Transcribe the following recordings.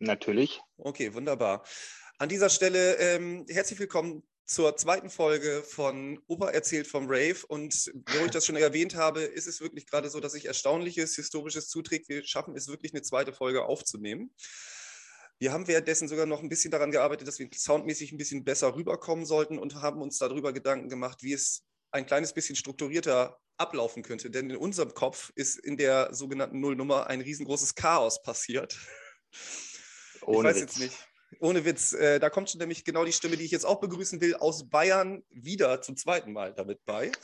Natürlich. Okay, wunderbar. An dieser Stelle ähm, herzlich willkommen zur zweiten Folge von Opa erzählt vom Rave. Und wo ich das schon erwähnt habe, ist es wirklich gerade so, dass sich Erstaunliches, Historisches zuträgt. Wir schaffen es wirklich, eine zweite Folge aufzunehmen. Wir haben währenddessen sogar noch ein bisschen daran gearbeitet, dass wir soundmäßig ein bisschen besser rüberkommen sollten und haben uns darüber Gedanken gemacht, wie es ein kleines bisschen strukturierter ablaufen könnte. Denn in unserem Kopf ist in der sogenannten Nullnummer ein riesengroßes Chaos passiert. Ohne ich weiß Witz. jetzt nicht. Ohne Witz, äh, da kommt schon nämlich genau die Stimme, die ich jetzt auch begrüßen will, aus Bayern wieder zum zweiten Mal damit bei.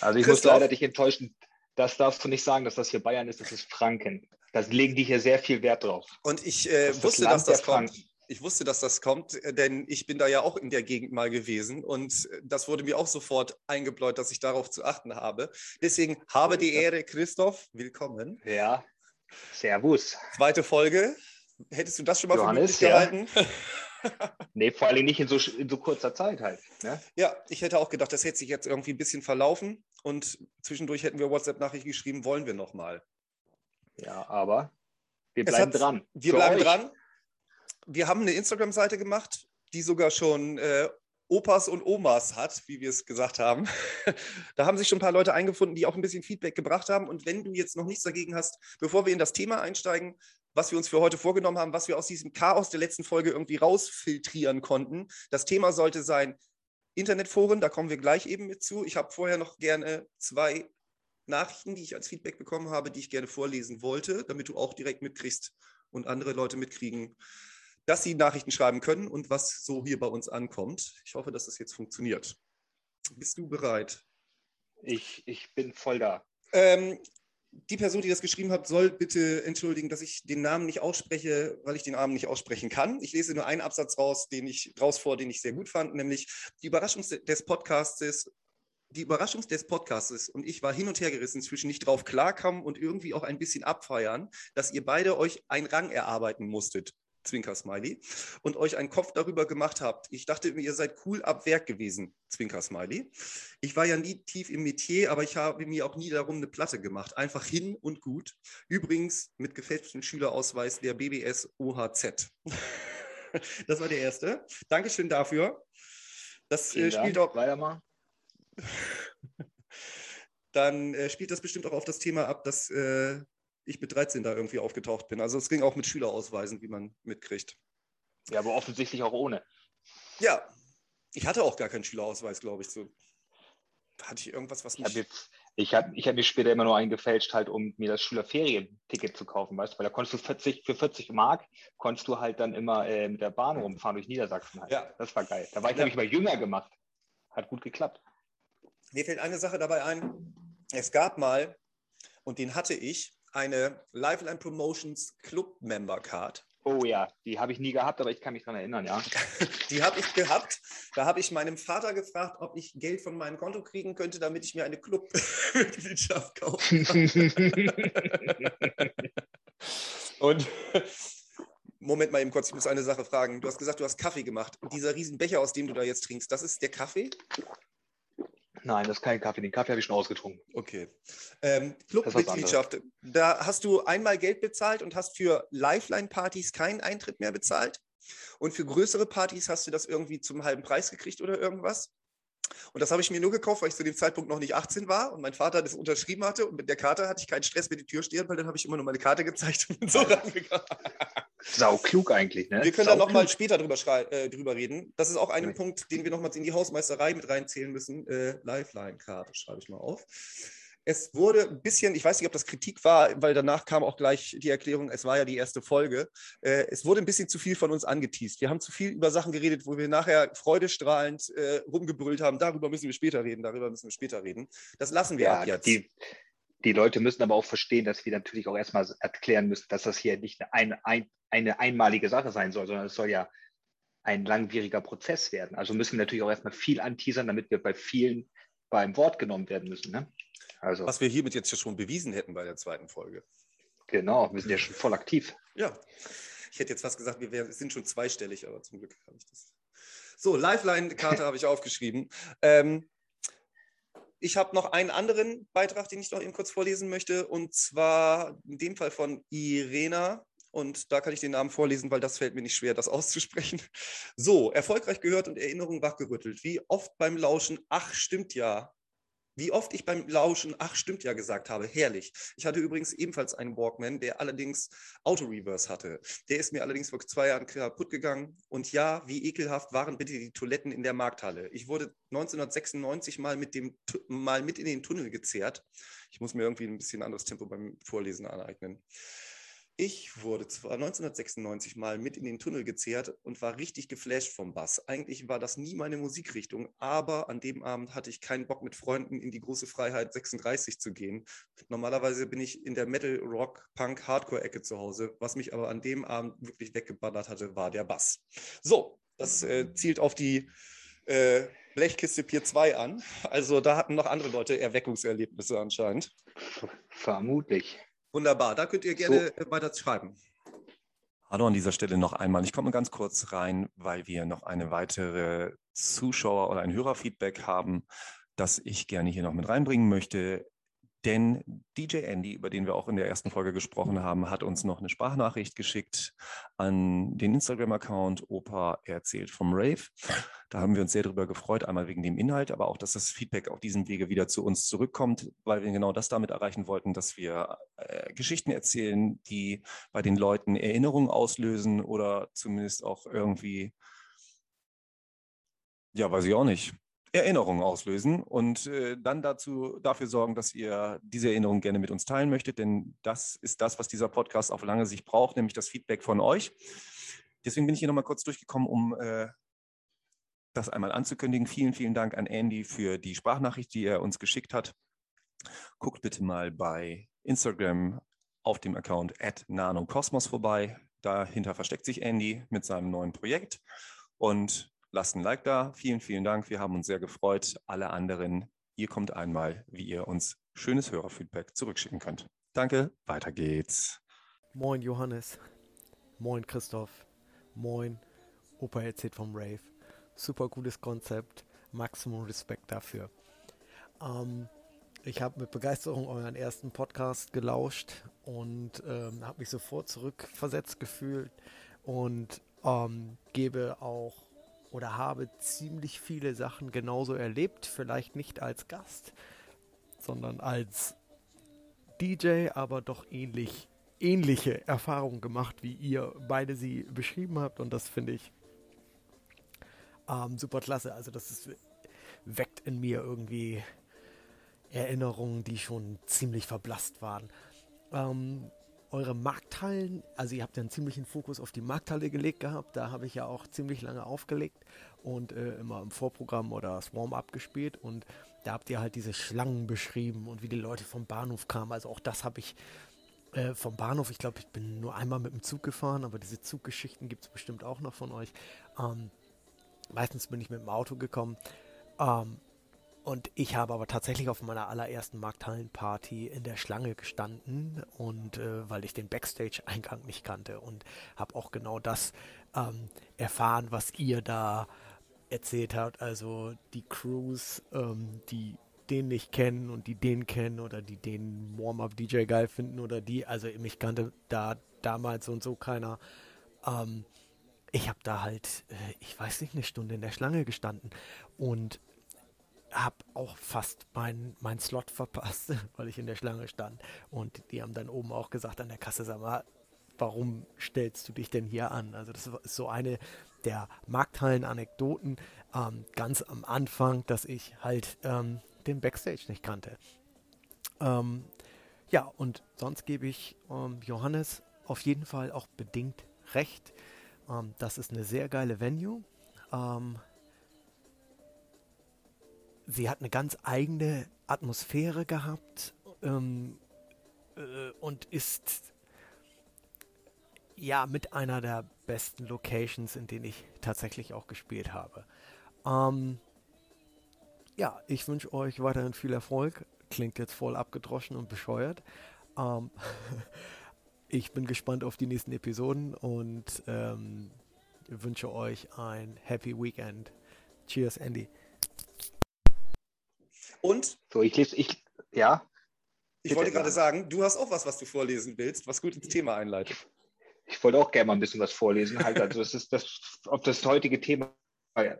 Also ich muss leider dich enttäuschen, das darfst du nicht sagen, dass das hier Bayern ist, das ist Franken. Da legen die hier sehr viel Wert drauf. Und ich äh, das wusste, das dass das kommt. Ich wusste, dass das kommt, denn ich bin da ja auch in der Gegend mal gewesen und das wurde mir auch sofort eingebläut, dass ich darauf zu achten habe. Deswegen habe die Ehre, Christoph, willkommen. Ja, Servus. Zweite Folge. Hättest du das schon mal Johannes, für möglich gehalten? nee, vor allem nicht in so, in so kurzer Zeit halt. Ne? Ja, ich hätte auch gedacht, das hätte sich jetzt irgendwie ein bisschen verlaufen und zwischendurch hätten wir WhatsApp-Nachricht geschrieben, wollen wir nochmal. Ja, aber wir bleiben hat, dran. Wir Für bleiben euch. dran. Wir haben eine Instagram-Seite gemacht, die sogar schon äh, Opas und Omas hat, wie wir es gesagt haben. da haben sich schon ein paar Leute eingefunden, die auch ein bisschen Feedback gebracht haben. Und wenn du jetzt noch nichts dagegen hast, bevor wir in das Thema einsteigen, was wir uns für heute vorgenommen haben, was wir aus diesem Chaos der letzten Folge irgendwie rausfiltrieren konnten. Das Thema sollte sein Internetforen, da kommen wir gleich eben mit zu. Ich habe vorher noch gerne zwei Nachrichten, die ich als Feedback bekommen habe, die ich gerne vorlesen wollte, damit du auch direkt mitkriegst und andere Leute mitkriegen, dass sie Nachrichten schreiben können und was so hier bei uns ankommt. Ich hoffe, dass das jetzt funktioniert. Bist du bereit? Ich, ich bin voll da. Ähm, die Person, die das geschrieben hat, soll bitte entschuldigen, dass ich den Namen nicht ausspreche, weil ich den Namen nicht aussprechen kann. Ich lese nur einen Absatz raus, den ich raus vor, den ich sehr gut fand, nämlich die Überraschung des Podcastes. Die Überraschung des Podcastes und ich war hin und her gerissen zwischen nicht drauf klarkommen und irgendwie auch ein bisschen abfeiern, dass ihr beide euch einen Rang erarbeiten musstet. Zwinker-Smiley, und euch einen Kopf darüber gemacht habt. Ich dachte, ihr seid cool ab Werk gewesen, Zwinker-Smiley. Ich war ja nie tief im Metier, aber ich habe mir auch nie darum eine Platte gemacht. Einfach hin und gut. Übrigens mit gefälschtem Schülerausweis der BBS OHZ. das war der erste. Dankeschön dafür. Das äh, spielt auch. Weiter mal. Dann äh, spielt das bestimmt auch auf das Thema ab, dass äh, ich mit 13 da irgendwie aufgetaucht bin. Also es ging auch mit Schülerausweisen, wie man mitkriegt. Ja, aber offensichtlich auch ohne. Ja, ich hatte auch gar keinen Schülerausweis, glaube ich. So. Hatte ich irgendwas, was mich... Ich habe ich hab mir später immer nur eingefälscht, halt, um mir das Schülerferienticket zu kaufen, weißt du, weil da konntest du 40, für 40 Mark konntest du halt dann immer äh, mit der Bahn rumfahren durch Niedersachsen halt. Ja. Das war geil. Da war ich ja. nämlich mal jünger gemacht. Hat gut geklappt. Mir fällt eine Sache dabei ein. Es gab mal, und den hatte ich, eine Liveline Promotions Club Member Card. Oh ja, die habe ich nie gehabt, aber ich kann mich daran erinnern, ja. die habe ich gehabt. Da habe ich meinem Vater gefragt, ob ich Geld von meinem Konto kriegen könnte, damit ich mir eine Clubmitgliedschaft kaufe. Und Moment mal eben kurz, ich muss eine Sache fragen. Du hast gesagt, du hast Kaffee gemacht. Dieser Riesenbecher, aus dem du da jetzt trinkst, das ist der Kaffee? Nein, das ist kein Kaffee. Den Kaffee habe ich schon ausgetrunken. Okay. Ähm, Clubmitgliedschaft. Da hast du einmal Geld bezahlt und hast für Lifeline-Partys keinen Eintritt mehr bezahlt. Und für größere Partys hast du das irgendwie zum halben Preis gekriegt oder irgendwas? Und das habe ich mir nur gekauft, weil ich zu dem Zeitpunkt noch nicht 18 war und mein Vater das unterschrieben hatte. Und mit der Karte hatte ich keinen Stress mit die Tür stehen, weil dann habe ich immer nur meine Karte gezeigt und bin so rangegangen. Sau klug eigentlich, ne? Wir können da nochmal später drüber, äh, drüber reden. Das ist auch ein ja. Punkt, den wir nochmals in die Hausmeisterei mit reinzählen müssen. Äh, Lifeline-Karte schreibe ich mal auf. Es wurde ein bisschen, ich weiß nicht, ob das Kritik war, weil danach kam auch gleich die Erklärung, es war ja die erste Folge. Äh, es wurde ein bisschen zu viel von uns angeteased. Wir haben zu viel über Sachen geredet, wo wir nachher freudestrahlend äh, rumgebrüllt haben, darüber müssen wir später reden, darüber müssen wir später reden. Das lassen wir ja, ab jetzt. Die, die Leute müssen aber auch verstehen, dass wir natürlich auch erstmal erklären müssen, dass das hier nicht eine, ein, eine einmalige Sache sein soll, sondern es soll ja ein langwieriger Prozess werden. Also müssen wir natürlich auch erstmal viel anteasern, damit wir bei vielen beim Wort genommen werden müssen. Ne? Also, Was wir hiermit jetzt schon bewiesen hätten bei der zweiten Folge. Genau, wir sind ja schon voll aktiv. Ja, ich hätte jetzt fast gesagt, wir sind schon zweistellig, aber zum Glück habe ich das. So, Lifeline-Karte habe ich aufgeschrieben. Ähm, ich habe noch einen anderen Beitrag, den ich noch eben kurz vorlesen möchte, und zwar in dem Fall von Irena. und da kann ich den Namen vorlesen, weil das fällt mir nicht schwer, das auszusprechen. So, erfolgreich gehört und Erinnerung wachgerüttelt. Wie oft beim Lauschen, ach stimmt ja, wie oft ich beim Lauschen, ach stimmt ja gesagt habe, herrlich. Ich hatte übrigens ebenfalls einen Walkman, der allerdings Auto-Reverse hatte. Der ist mir allerdings vor zwei Jahren kaputt gegangen. Und ja, wie ekelhaft waren bitte die Toiletten in der Markthalle. Ich wurde 1996 mal mit, dem, mal mit in den Tunnel gezerrt. Ich muss mir irgendwie ein bisschen anderes Tempo beim Vorlesen aneignen. Ich wurde zwar 1996 mal mit in den Tunnel gezehrt und war richtig geflasht vom Bass. Eigentlich war das nie meine Musikrichtung, aber an dem Abend hatte ich keinen Bock mit Freunden in die große Freiheit 36 zu gehen. Normalerweise bin ich in der Metal, Rock, Punk, Hardcore-Ecke zu Hause. Was mich aber an dem Abend wirklich weggeballert hatte, war der Bass. So, das äh, zielt auf die äh, Blechkiste Pier 2 an. Also da hatten noch andere Leute Erweckungserlebnisse anscheinend. Vermutlich. Wunderbar, da könnt ihr gerne so. weiter schreiben. Hallo an dieser Stelle noch einmal. Ich komme ganz kurz rein, weil wir noch eine weitere Zuschauer- oder ein Hörerfeedback haben, das ich gerne hier noch mit reinbringen möchte. Denn DJ Andy, über den wir auch in der ersten Folge gesprochen haben, hat uns noch eine Sprachnachricht geschickt an den Instagram-Account Opa erzählt vom Rave. Da haben wir uns sehr darüber gefreut, einmal wegen dem Inhalt, aber auch, dass das Feedback auf diesem Wege wieder zu uns zurückkommt, weil wir genau das damit erreichen wollten, dass wir äh, Geschichten erzählen, die bei den Leuten Erinnerungen auslösen oder zumindest auch irgendwie, ja, weiß ich auch nicht, Erinnerungen auslösen und äh, dann dazu, dafür sorgen, dass ihr diese Erinnerungen gerne mit uns teilen möchtet, denn das ist das, was dieser Podcast auf lange Sicht braucht, nämlich das Feedback von euch. Deswegen bin ich hier nochmal kurz durchgekommen, um äh, das einmal anzukündigen. Vielen, vielen Dank an Andy für die Sprachnachricht, die er uns geschickt hat. Guckt bitte mal bei Instagram auf dem Account nanocosmos vorbei. Dahinter versteckt sich Andy mit seinem neuen Projekt. Und lasst ein Like da. Vielen, vielen Dank. Wir haben uns sehr gefreut. Alle anderen, ihr kommt einmal, wie ihr uns schönes Hörerfeedback zurückschicken könnt. Danke, weiter geht's. Moin Johannes. Moin Christoph. Moin Opa erzählt vom Rave. Super gutes Konzept. Maximum Respekt dafür. Ähm, ich habe mit Begeisterung euren ersten Podcast gelauscht und ähm, habe mich sofort zurückversetzt gefühlt und ähm, gebe auch oder habe ziemlich viele Sachen genauso erlebt, vielleicht nicht als Gast, sondern als DJ, aber doch ähnlich ähnliche Erfahrungen gemacht, wie ihr beide sie beschrieben habt und das finde ich ähm, super klasse. Also das ist, weckt in mir irgendwie Erinnerungen, die schon ziemlich verblasst waren. Ähm, eure Markthallen, also ihr habt ja einen ziemlichen Fokus auf die Markthalle gelegt gehabt, da habe ich ja auch ziemlich lange aufgelegt und äh, immer im Vorprogramm oder das Warm-up gespielt und da habt ihr halt diese Schlangen beschrieben und wie die Leute vom Bahnhof kamen, also auch das habe ich äh, vom Bahnhof, ich glaube, ich bin nur einmal mit dem Zug gefahren, aber diese Zuggeschichten gibt es bestimmt auch noch von euch. Ähm, meistens bin ich mit dem Auto gekommen. Ähm, und ich habe aber tatsächlich auf meiner allerersten Markthallenparty in der Schlange gestanden und äh, weil ich den Backstage-Eingang nicht kannte und habe auch genau das ähm, erfahren, was ihr da erzählt habt. Also die Crews, ähm, die den nicht kennen und die den kennen oder die den Warm-Up-DJ geil finden oder die, also mich kannte da damals und so keiner. Ähm, ich habe da halt, äh, ich weiß nicht, eine Stunde in der Schlange gestanden und habe auch fast meinen mein Slot verpasst, weil ich in der Schlange stand. Und die haben dann oben auch gesagt an der Kasse, sag mal, warum stellst du dich denn hier an? Also das ist so eine der Markthallen-Anekdoten ähm, ganz am Anfang, dass ich halt ähm, den Backstage nicht kannte. Ähm, ja, und sonst gebe ich ähm, Johannes auf jeden Fall auch bedingt recht. Ähm, das ist eine sehr geile Venue. Sie hat eine ganz eigene Atmosphäre gehabt ähm, äh, und ist ja mit einer der besten Locations, in denen ich tatsächlich auch gespielt habe. Ähm, ja, ich wünsche euch weiterhin viel Erfolg. Klingt jetzt voll abgedroschen und bescheuert. Ähm, ich bin gespannt auf die nächsten Episoden und ähm, wünsche euch ein Happy Weekend. Cheers, Andy. Und? So, ich lese, ich, ja. Ich wollte gerade sagen, du hast auch was, was du vorlesen willst, was gut ins Thema einleitet. Ich wollte auch gerne mal ein bisschen was vorlesen. Halt, also das ist das auf das heutige Thema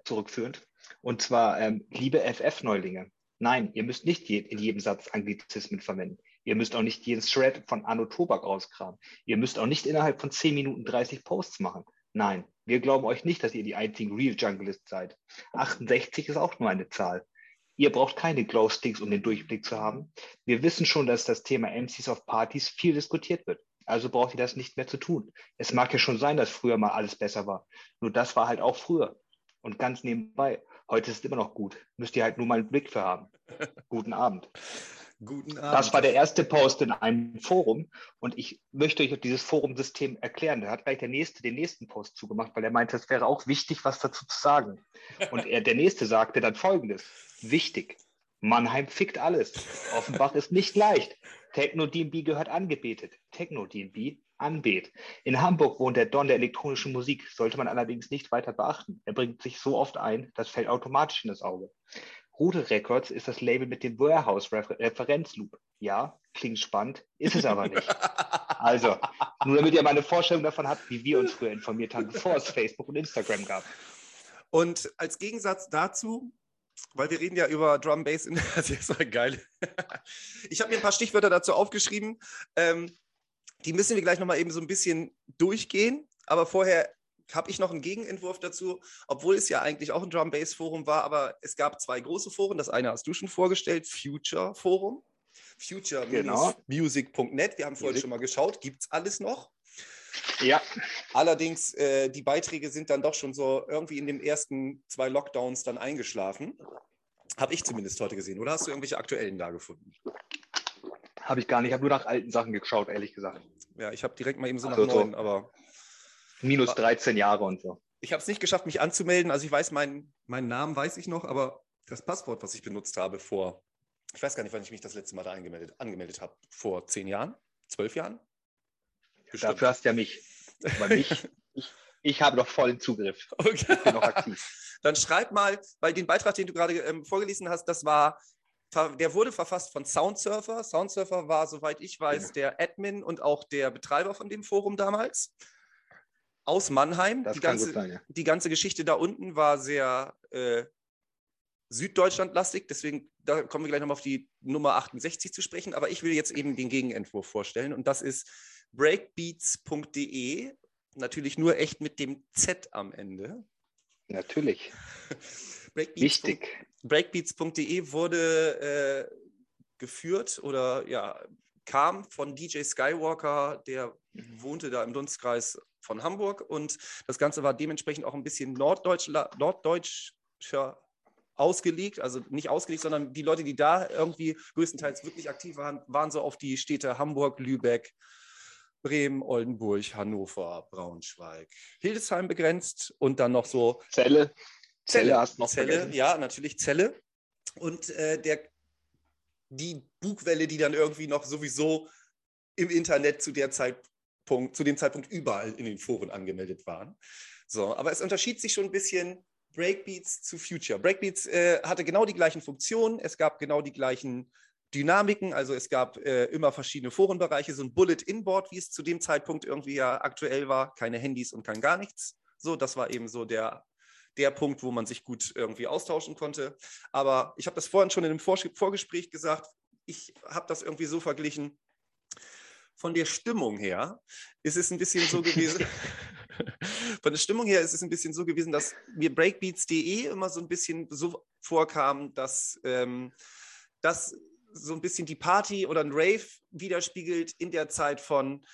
zurückführend. Und zwar, ähm, liebe FF-Neulinge, nein, ihr müsst nicht je, in jedem Satz Anglizismen verwenden. Ihr müsst auch nicht jeden Thread von Anno Tobak rauskramen. Ihr müsst auch nicht innerhalb von 10 Minuten 30 Posts machen. Nein, wir glauben euch nicht, dass ihr die einzigen Real Junglist seid. 68 ist auch nur eine Zahl. Ihr braucht keine Glowsticks, um den Durchblick zu haben. Wir wissen schon, dass das Thema MCs auf Partys viel diskutiert wird. Also braucht ihr das nicht mehr zu tun. Es mag ja schon sein, dass früher mal alles besser war. Nur das war halt auch früher. Und ganz nebenbei, heute ist es immer noch gut. Müsst ihr halt nur mal einen Blick für haben. Guten Abend. Guten Abend. Das war der erste Post in einem Forum und ich möchte euch dieses Forumsystem erklären. Da hat gleich der nächste den nächsten Post zugemacht, weil er meinte, es wäre auch wichtig, was dazu zu sagen. Und er, der nächste sagte dann folgendes: Wichtig. Mannheim fickt alles. Offenbach ist nicht leicht. Techno-DNB gehört angebetet. Techno-DNB anbet. In Hamburg wohnt der Don der elektronischen Musik, sollte man allerdings nicht weiter beachten. Er bringt sich so oft ein, das fällt automatisch in das Auge. Rute Records ist das Label mit dem Warehouse-Referenzloop. Ja, klingt spannend, ist es aber nicht. Also, nur damit ihr mal eine Vorstellung davon habt, wie wir uns früher informiert haben, bevor es Facebook und Instagram gab. Und als Gegensatz dazu, weil wir reden ja über Drum Bass, das ist geil. Ich habe mir ein paar Stichwörter dazu aufgeschrieben. Ähm, die müssen wir gleich nochmal eben so ein bisschen durchgehen. Aber vorher habe ich noch einen Gegenentwurf dazu, obwohl es ja eigentlich auch ein Drum Bass Forum war, aber es gab zwei große Foren. Das eine hast du schon vorgestellt, Future Forum, future-music.net. Genau. Wir haben vorhin schon mal geschaut, gibt es alles noch? Ja. Allerdings, äh, die Beiträge sind dann doch schon so irgendwie in den ersten zwei Lockdowns dann eingeschlafen. Habe ich zumindest heute gesehen. Oder hast du irgendwelche aktuellen da gefunden? Habe ich gar nicht. Ich habe nur nach alten Sachen geschaut, ehrlich gesagt. Ja, ich habe direkt mal eben so also nach neuen, aber Minus 13 Jahre und so. Ich habe es nicht geschafft, mich anzumelden. Also ich weiß, meinen, meinen Namen weiß ich noch, aber das Passwort, was ich benutzt habe vor, ich weiß gar nicht, wann ich mich das letzte Mal da angemeldet, angemeldet habe. Vor zehn Jahren? Zwölf Jahren? Bestimmt. Dafür hast du ja mich. Aber mich, ich, ich habe noch vollen Zugriff. Okay. Ich bin noch aktiv. Dann schreib mal, weil den Beitrag, den du gerade ähm, vorgelesen hast, das war, der wurde verfasst von Soundsurfer. Soundsurfer war, soweit ich weiß, genau. der Admin und auch der Betreiber von dem Forum damals aus Mannheim. Das die, ganze, sein, ja. die ganze Geschichte da unten war sehr äh, Süddeutschland-lastig, deswegen da kommen wir gleich nochmal auf die Nummer 68 zu sprechen. Aber ich will jetzt eben den Gegenentwurf vorstellen und das ist breakbeats.de. Natürlich nur echt mit dem Z am Ende. Natürlich. Breakbeats. Wichtig. Breakbeats.de wurde äh, geführt oder ja, kam von DJ Skywalker, der wohnte da im Dunstkreis von Hamburg und das Ganze war dementsprechend auch ein bisschen norddeutsch, norddeutscher ausgelegt, also nicht ausgelegt, sondern die Leute, die da irgendwie größtenteils wirklich aktiv waren, waren so auf die Städte Hamburg, Lübeck, Bremen, Oldenburg, Hannover, Braunschweig, Hildesheim begrenzt und dann noch so Zelle. Zelle, hast noch Zelle, vergessen. ja, natürlich Zelle. Und äh, der, die Bugwelle, die dann irgendwie noch sowieso im Internet zu der Zeit Punkt, zu dem Zeitpunkt überall in den Foren angemeldet waren. So, aber es unterschied sich schon ein bisschen Breakbeats zu Future. Breakbeats äh, hatte genau die gleichen Funktionen, es gab genau die gleichen Dynamiken, also es gab äh, immer verschiedene Forenbereiche, so ein Bullet-In-Board, wie es zu dem Zeitpunkt irgendwie ja aktuell war, keine Handys und kein gar nichts. So, das war eben so der, der Punkt, wo man sich gut irgendwie austauschen konnte. Aber ich habe das vorhin schon in einem Vorgespräch gesagt, ich habe das irgendwie so verglichen, von der Stimmung her ist es ein bisschen so gewesen. von der Stimmung her ist es ein bisschen so gewesen, dass mir Breakbeats.de immer so ein bisschen so vorkam, dass ähm, das so ein bisschen die Party oder ein Rave widerspiegelt in der Zeit von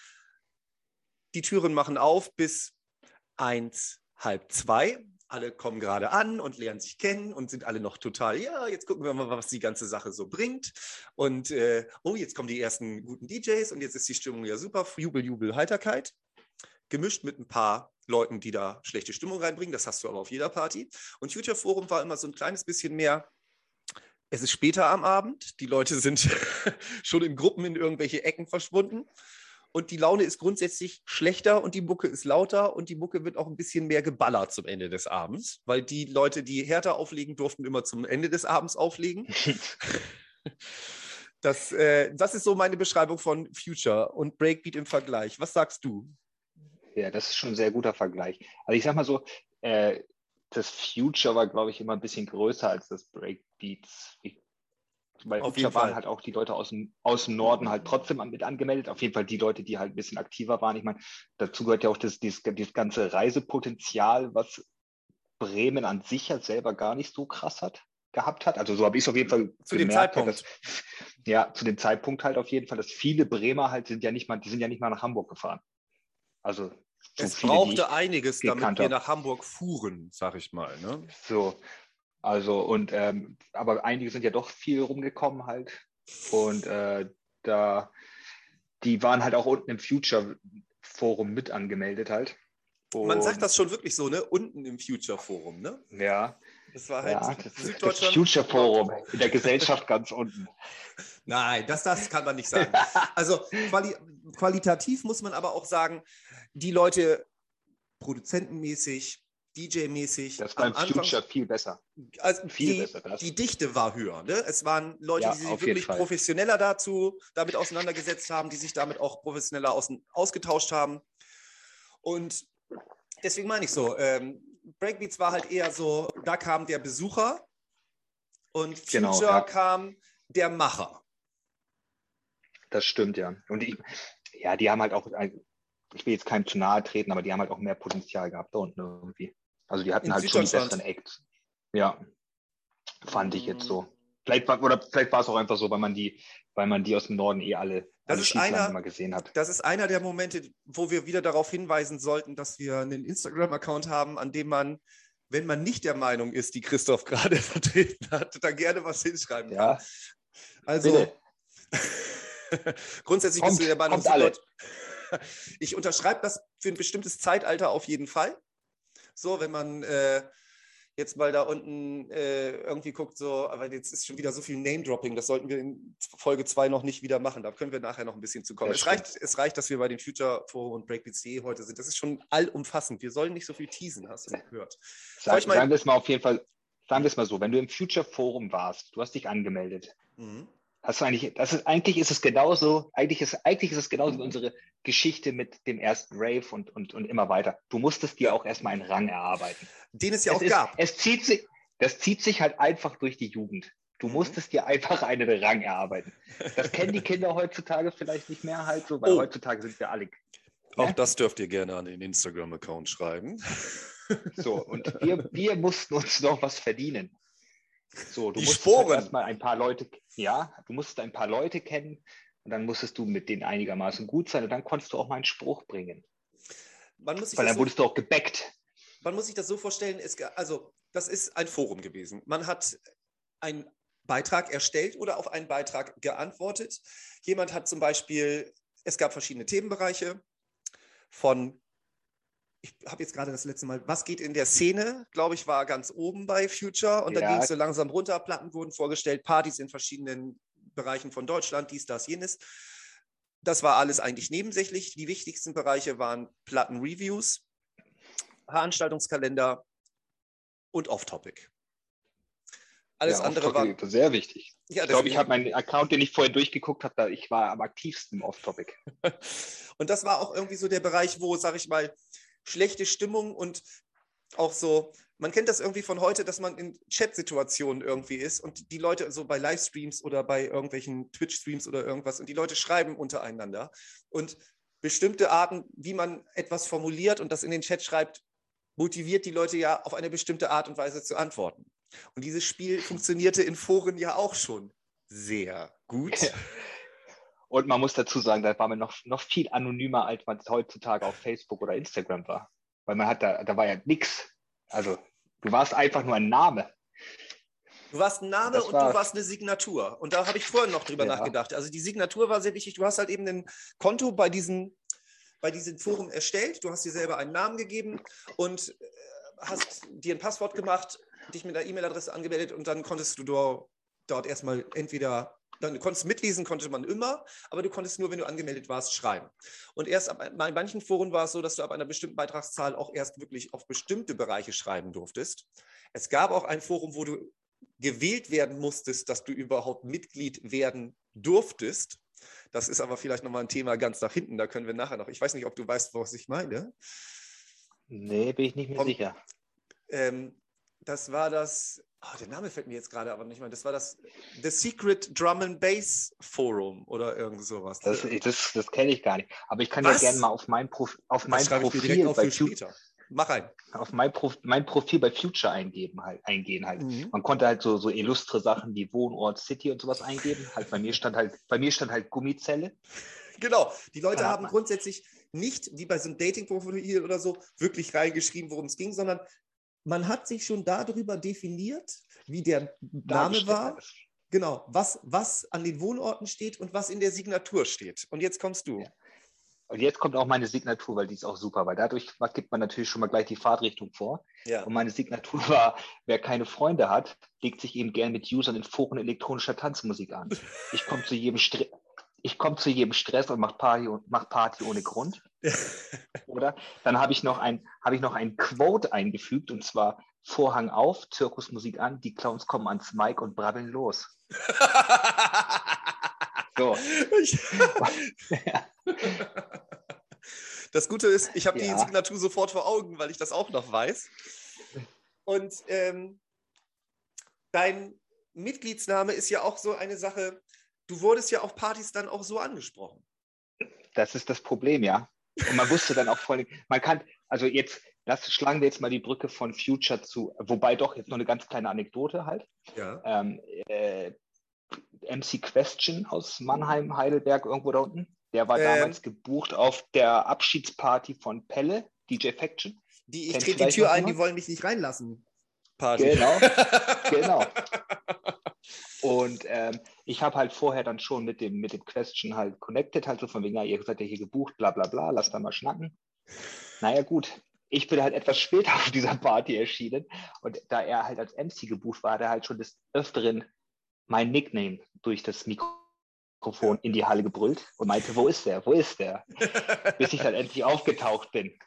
die Türen machen auf bis eins, halb zwei alle kommen gerade an und lernen sich kennen und sind alle noch total, ja, jetzt gucken wir mal, was die ganze Sache so bringt. Und äh, oh, jetzt kommen die ersten guten DJs und jetzt ist die Stimmung ja super, Jubel, Jubel, Heiterkeit. Gemischt mit ein paar Leuten, die da schlechte Stimmung reinbringen. Das hast du aber auf jeder Party. Und Future Forum war immer so ein kleines bisschen mehr. Es ist später am Abend, die Leute sind schon in Gruppen in irgendwelche Ecken verschwunden und die Laune ist grundsätzlich schlechter und die Mucke ist lauter und die Mucke wird auch ein bisschen mehr geballert zum Ende des Abends, weil die Leute, die härter auflegen durften, immer zum Ende des Abends auflegen. das, äh, das ist so meine Beschreibung von Future und Breakbeat im Vergleich. Was sagst du? Ja, das ist schon ein sehr guter Vergleich. Also ich sag mal so, äh, das Future war, glaube ich, immer ein bisschen größer als das Breakbeats. Weil Auf Future waren halt auch die Leute aus dem, aus dem Norden halt trotzdem mit angemeldet. Auf jeden Fall die Leute, die halt ein bisschen aktiver waren. Ich meine, dazu gehört ja auch das, dieses, dieses ganze Reisepotenzial, was Bremen an sich ja selber gar nicht so krass hat gehabt hat. Also so habe ich es auf jeden Fall zu dem Zeitpunkt. Dass, ja, zu dem Zeitpunkt halt auf jeden Fall, dass viele Bremer halt sind ja nicht mal, die sind ja nicht mal nach Hamburg gefahren. Also so es viele, brauchte einiges, damit wir nach Hamburg fuhren, sag ich mal. Ne? So, also und ähm, aber einige sind ja doch viel rumgekommen halt und äh, da die waren halt auch unten im Future Forum mit angemeldet halt. Und Man sagt das schon wirklich so, ne? Unten im Future Forum, ne? Ja. Das war halt ja, das Süddeutschland. Das Future Forum in der Gesellschaft ganz unten. Nein, das, das kann man nicht sagen. Also quali qualitativ muss man aber auch sagen, die Leute produzentenmäßig, DJ-mäßig. Das war im Anfang, Future viel besser. Also viel die, besser. Das. Die Dichte war höher. Ne? Es waren Leute, ja, die sich wirklich professioneller dazu damit auseinandergesetzt haben, die sich damit auch professioneller aus, ausgetauscht haben. Und deswegen meine ich so, ähm, Breakbeats war halt eher so, da kam der Besucher und genau, Future genau, ja. kam der Macher. Das stimmt, ja. Und die, ja, die haben halt auch, ich will jetzt keinem zu nahe treten, aber die haben halt auch mehr Potenzial gehabt da unten irgendwie. Also die hatten In halt schon die besseren Acts. Ja, fand ich jetzt so. Vielleicht war, oder vielleicht war es auch einfach so, weil man die, weil man die aus dem Norden eh alle, das alle ist einer, mal gesehen hat. Das ist einer der Momente, wo wir wieder darauf hinweisen sollten, dass wir einen Instagram-Account haben, an dem man, wenn man nicht der Meinung ist, die Christoph gerade vertreten hat, da gerne was hinschreiben ja. kann. Also grundsätzlich kommt, bist du der Meinung, ich unterschreibe das für ein bestimmtes Zeitalter auf jeden Fall. So, wenn man äh, jetzt mal da unten äh, irgendwie guckt, so, aber jetzt ist schon wieder so viel Name-Dropping, das sollten wir in Folge 2 noch nicht wieder machen. Da können wir nachher noch ein bisschen zu kommen. Es reicht, es reicht, dass wir bei den Future Forum und Breakbeats.de heute sind. Das ist schon allumfassend. Wir sollen nicht so viel teasen, hast du gehört. Sag, mal, sagen wir es mal auf jeden Fall, sagen wir es mal so, wenn du im Future Forum warst, du hast dich angemeldet. Mhm. Hast du eigentlich, das ist, eigentlich ist es genauso, eigentlich ist, eigentlich ist es genauso wie unsere Geschichte mit dem ersten Rave und, und, und immer weiter. Du musstest dir auch erstmal einen Rang erarbeiten. Den es ja es auch ist, gab. Es zieht sich, das zieht sich halt einfach durch die Jugend. Du mhm. musstest dir einfach einen Rang erarbeiten. Das kennen die Kinder heutzutage vielleicht nicht mehr halt so, weil oh. heutzutage sind wir alle. Auch ja? das dürft ihr gerne an den Instagram-Account schreiben. So, und wir, wir mussten uns noch was verdienen. So, du die musst Sporen. Halt erstmal ein paar Leute, ja, du musst ein paar Leute kennen und dann musstest du mit denen einigermaßen gut sein und dann konntest du auch mal einen Spruch bringen. Man muss sich Weil dann so, wurdest du auch gebackt. Man muss sich das so vorstellen, es, also das ist ein Forum gewesen. Man hat einen Beitrag erstellt oder auf einen Beitrag geantwortet. Jemand hat zum Beispiel, es gab verschiedene Themenbereiche von ich habe jetzt gerade das letzte Mal, was geht in der Szene, glaube ich, war ganz oben bei Future und ja. dann ging es so langsam runter. Platten wurden vorgestellt, Partys in verschiedenen Bereichen von Deutschland, dies, das, jenes. Das war alles eigentlich nebensächlich. Die wichtigsten Bereiche waren Plattenreviews, Veranstaltungskalender und Off-Topic. Alles ja, andere war sehr wichtig. Ja, ich glaube, ich habe meinen Account, den ich vorher durchgeguckt habe, ich war am aktivsten Off-Topic. und das war auch irgendwie so der Bereich, wo, sage ich mal, schlechte Stimmung und auch so, man kennt das irgendwie von heute, dass man in Chat-Situationen irgendwie ist und die Leute so bei Livestreams oder bei irgendwelchen Twitch-Streams oder irgendwas und die Leute schreiben untereinander und bestimmte Arten, wie man etwas formuliert und das in den Chat schreibt, motiviert die Leute ja auf eine bestimmte Art und Weise zu antworten. Und dieses Spiel funktionierte in Foren ja auch schon sehr gut. Und man muss dazu sagen, da war man noch, noch viel anonymer, als man es heutzutage auf Facebook oder Instagram war. Weil man hat da, da war ja nichts. Also du warst einfach nur ein Name. Du warst ein Name das und war... du warst eine Signatur. Und da habe ich vorhin noch drüber ja. nachgedacht. Also die Signatur war sehr wichtig. Du hast halt eben ein Konto bei diesen, bei diesen Foren erstellt. Du hast dir selber einen Namen gegeben und äh, hast dir ein Passwort gemacht, dich mit einer E-Mail-Adresse angemeldet und dann konntest du dort, dort erstmal entweder dann konntest mitlesen, konnte man immer, aber du konntest nur, wenn du angemeldet warst, schreiben. Und erst ab, bei manchen Foren war es so, dass du ab einer bestimmten Beitragszahl auch erst wirklich auf bestimmte Bereiche schreiben durftest. Es gab auch ein Forum, wo du gewählt werden musstest, dass du überhaupt Mitglied werden durftest. Das ist aber vielleicht nochmal ein Thema ganz nach hinten. Da können wir nachher noch. Ich weiß nicht, ob du weißt, was ich meine. Nee, bin ich nicht mehr Komm. sicher. Ähm, das war das. Oh, der Name fällt mir jetzt gerade aber nicht mehr. Das war das The Secret Drum and Bass Forum oder irgend sowas. Das, das, das kenne ich gar nicht. Aber ich kann Was? ja gerne mal auf mein, Prof, auf mein Profil auf bei später. Mach rein. auf mein, Prof, mein Profil bei Future eingeben halt, eingehen halt. Mhm. Man konnte halt so, so illustre Sachen wie Wohnort, City und sowas eingeben. Halt bei mir stand halt, bei mir stand halt Gummizelle. Genau. Die Leute haben grundsätzlich nicht, wie bei so einem Dating-Profil oder so, wirklich reingeschrieben, worum es ging, sondern man hat sich schon darüber definiert, wie der Name war, genau, was, was an den Wohnorten steht und was in der Signatur steht. Und jetzt kommst du. Ja. Und jetzt kommt auch meine Signatur, weil die ist auch super, weil dadurch gibt man natürlich schon mal gleich die Fahrtrichtung vor. Ja. Und meine Signatur war, wer keine Freunde hat, legt sich eben gern mit Usern in Foren elektronischer Tanzmusik an. Ich komme zu jedem Stre ich komme zu jedem Stress und mache Party mach Party ohne Grund. Oder? Dann habe ich noch ein, habe ich noch ein Quote eingefügt und zwar Vorhang auf, Zirkusmusik an, die Clowns kommen ans Mic und brabbeln los. So. Das Gute ist, ich habe die Ja. Signatur sofort vor Augen, weil ich das auch noch weiß. Und ähm, dein Mitgliedsname ist ja auch so eine Sache, du wurdest ja auf Partys dann auch so angesprochen. Das ist das Problem, ja. Und man wusste dann auch vor allem, man kann, also jetzt, das schlagen wir jetzt mal die Brücke von Future zu, wobei doch jetzt noch eine ganz kleine Anekdote halt. Ja. Ähm, äh, MC Question aus Mannheim, Heidelberg, irgendwo da unten, der war Ähm. damals gebucht auf der Abschiedsparty von Pelle, DJ Faction. Die ich trete die Tür ein, die wollen mich nicht reinlassen. Party. Genau, genau. Und ähm, ich habe halt vorher dann schon mit dem, mit dem Question halt connected, halt so von wegen, ja, ihr seid ja hier gebucht, bla bla bla, lasst da mal schnacken. Naja, gut. Ich bin halt etwas später auf dieser Party erschienen und da er halt als MC gebucht war, hat er halt schon des Öfteren mein Nickname durch das Mikrofon in die Halle gebrüllt und meinte, wo ist der, wo ist der? Bis ich dann endlich aufgetaucht bin.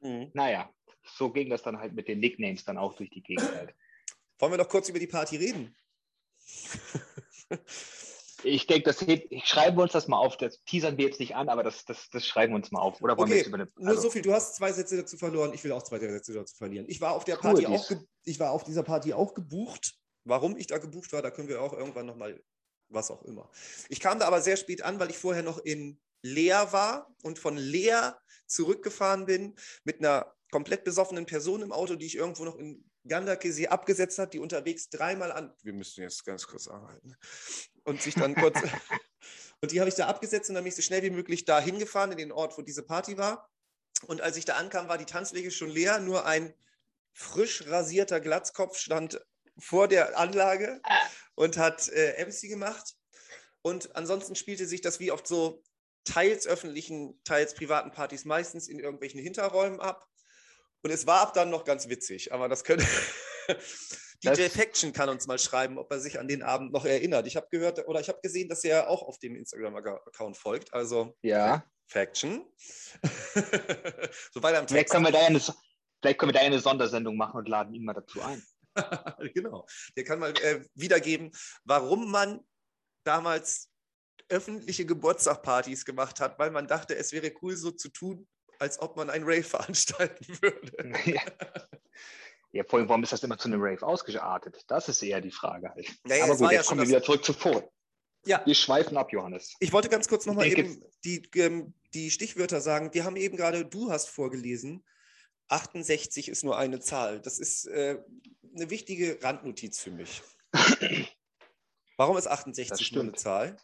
Mhm. Naja, so ging das dann halt mit den Nicknames dann auch durch die Gegend halt. Wollen wir noch kurz über die Party reden? Ich denke, das hebt, schreiben wir uns das mal auf. Das teasern wir jetzt nicht an, aber das, das, das schreiben wir uns mal auf. Oder wollen wir Okay, jetzt über eine. Nur Also, so viel, du hast zwei Sätze dazu verloren, ich will auch zwei Sätze dazu verlieren. Ich war auf der Cool, Party dies. auch, ich war auf dieser Party auch gebucht. Warum ich da gebucht war, da können wir auch irgendwann nochmal, was auch immer. Ich kam da aber sehr spät an, weil ich vorher noch in Leer war und von Leer zurückgefahren bin mit einer komplett besoffenen Person im Auto, die ich irgendwo noch in Gandakesee abgesetzt hat, die unterwegs dreimal an. Wir müssen jetzt ganz kurz arbeiten. Und sich dann kurz. und die habe ich da abgesetzt und dann bin ich so schnell wie möglich da hingefahren, in den Ort, wo diese Party war. Und als ich da ankam, war die Tanzfläche schon leer. Nur ein frisch rasierter Glatzkopf stand vor der Anlage und hat äh, MC gemacht. Und ansonsten spielte sich das wie oft so teils öffentlichen, teils privaten Partys meistens in irgendwelchen Hinterräumen ab. Und es war ab dann noch ganz witzig, aber das könnte. DJ Das- Faction kann uns mal schreiben, ob er sich an den Abend noch erinnert. Ich habe gehört oder ich habe gesehen, dass er auch auf dem Instagram-Account folgt. Also ja. Faction. so weiter im Vielleicht können, wir da eine, vielleicht können wir da eine Sondersendung machen und laden ihn mal dazu ein. genau. Der kann mal äh, wiedergeben, warum man damals öffentliche Geburtstagpartys gemacht hat, weil man dachte, es wäre cool, so zu tun, als ob man ein Rave veranstalten würde. ja. ja, vor allem, warum ist das immer zu einem Rave ausgeartet? Das ist eher die Frage halt. Naja, Aber gut, ja jetzt schon kommen wir wieder zurück zu vor. Ja. Wir schweifen ab, Johannes. Ich wollte ganz kurz nochmal eben die, ähm, die Stichwörter sagen. Wir haben eben gerade, du hast vorgelesen, 68 ist nur eine Zahl. Das ist äh, eine wichtige Randnotiz für mich. Warum ist 68 Das nur eine. Zahl?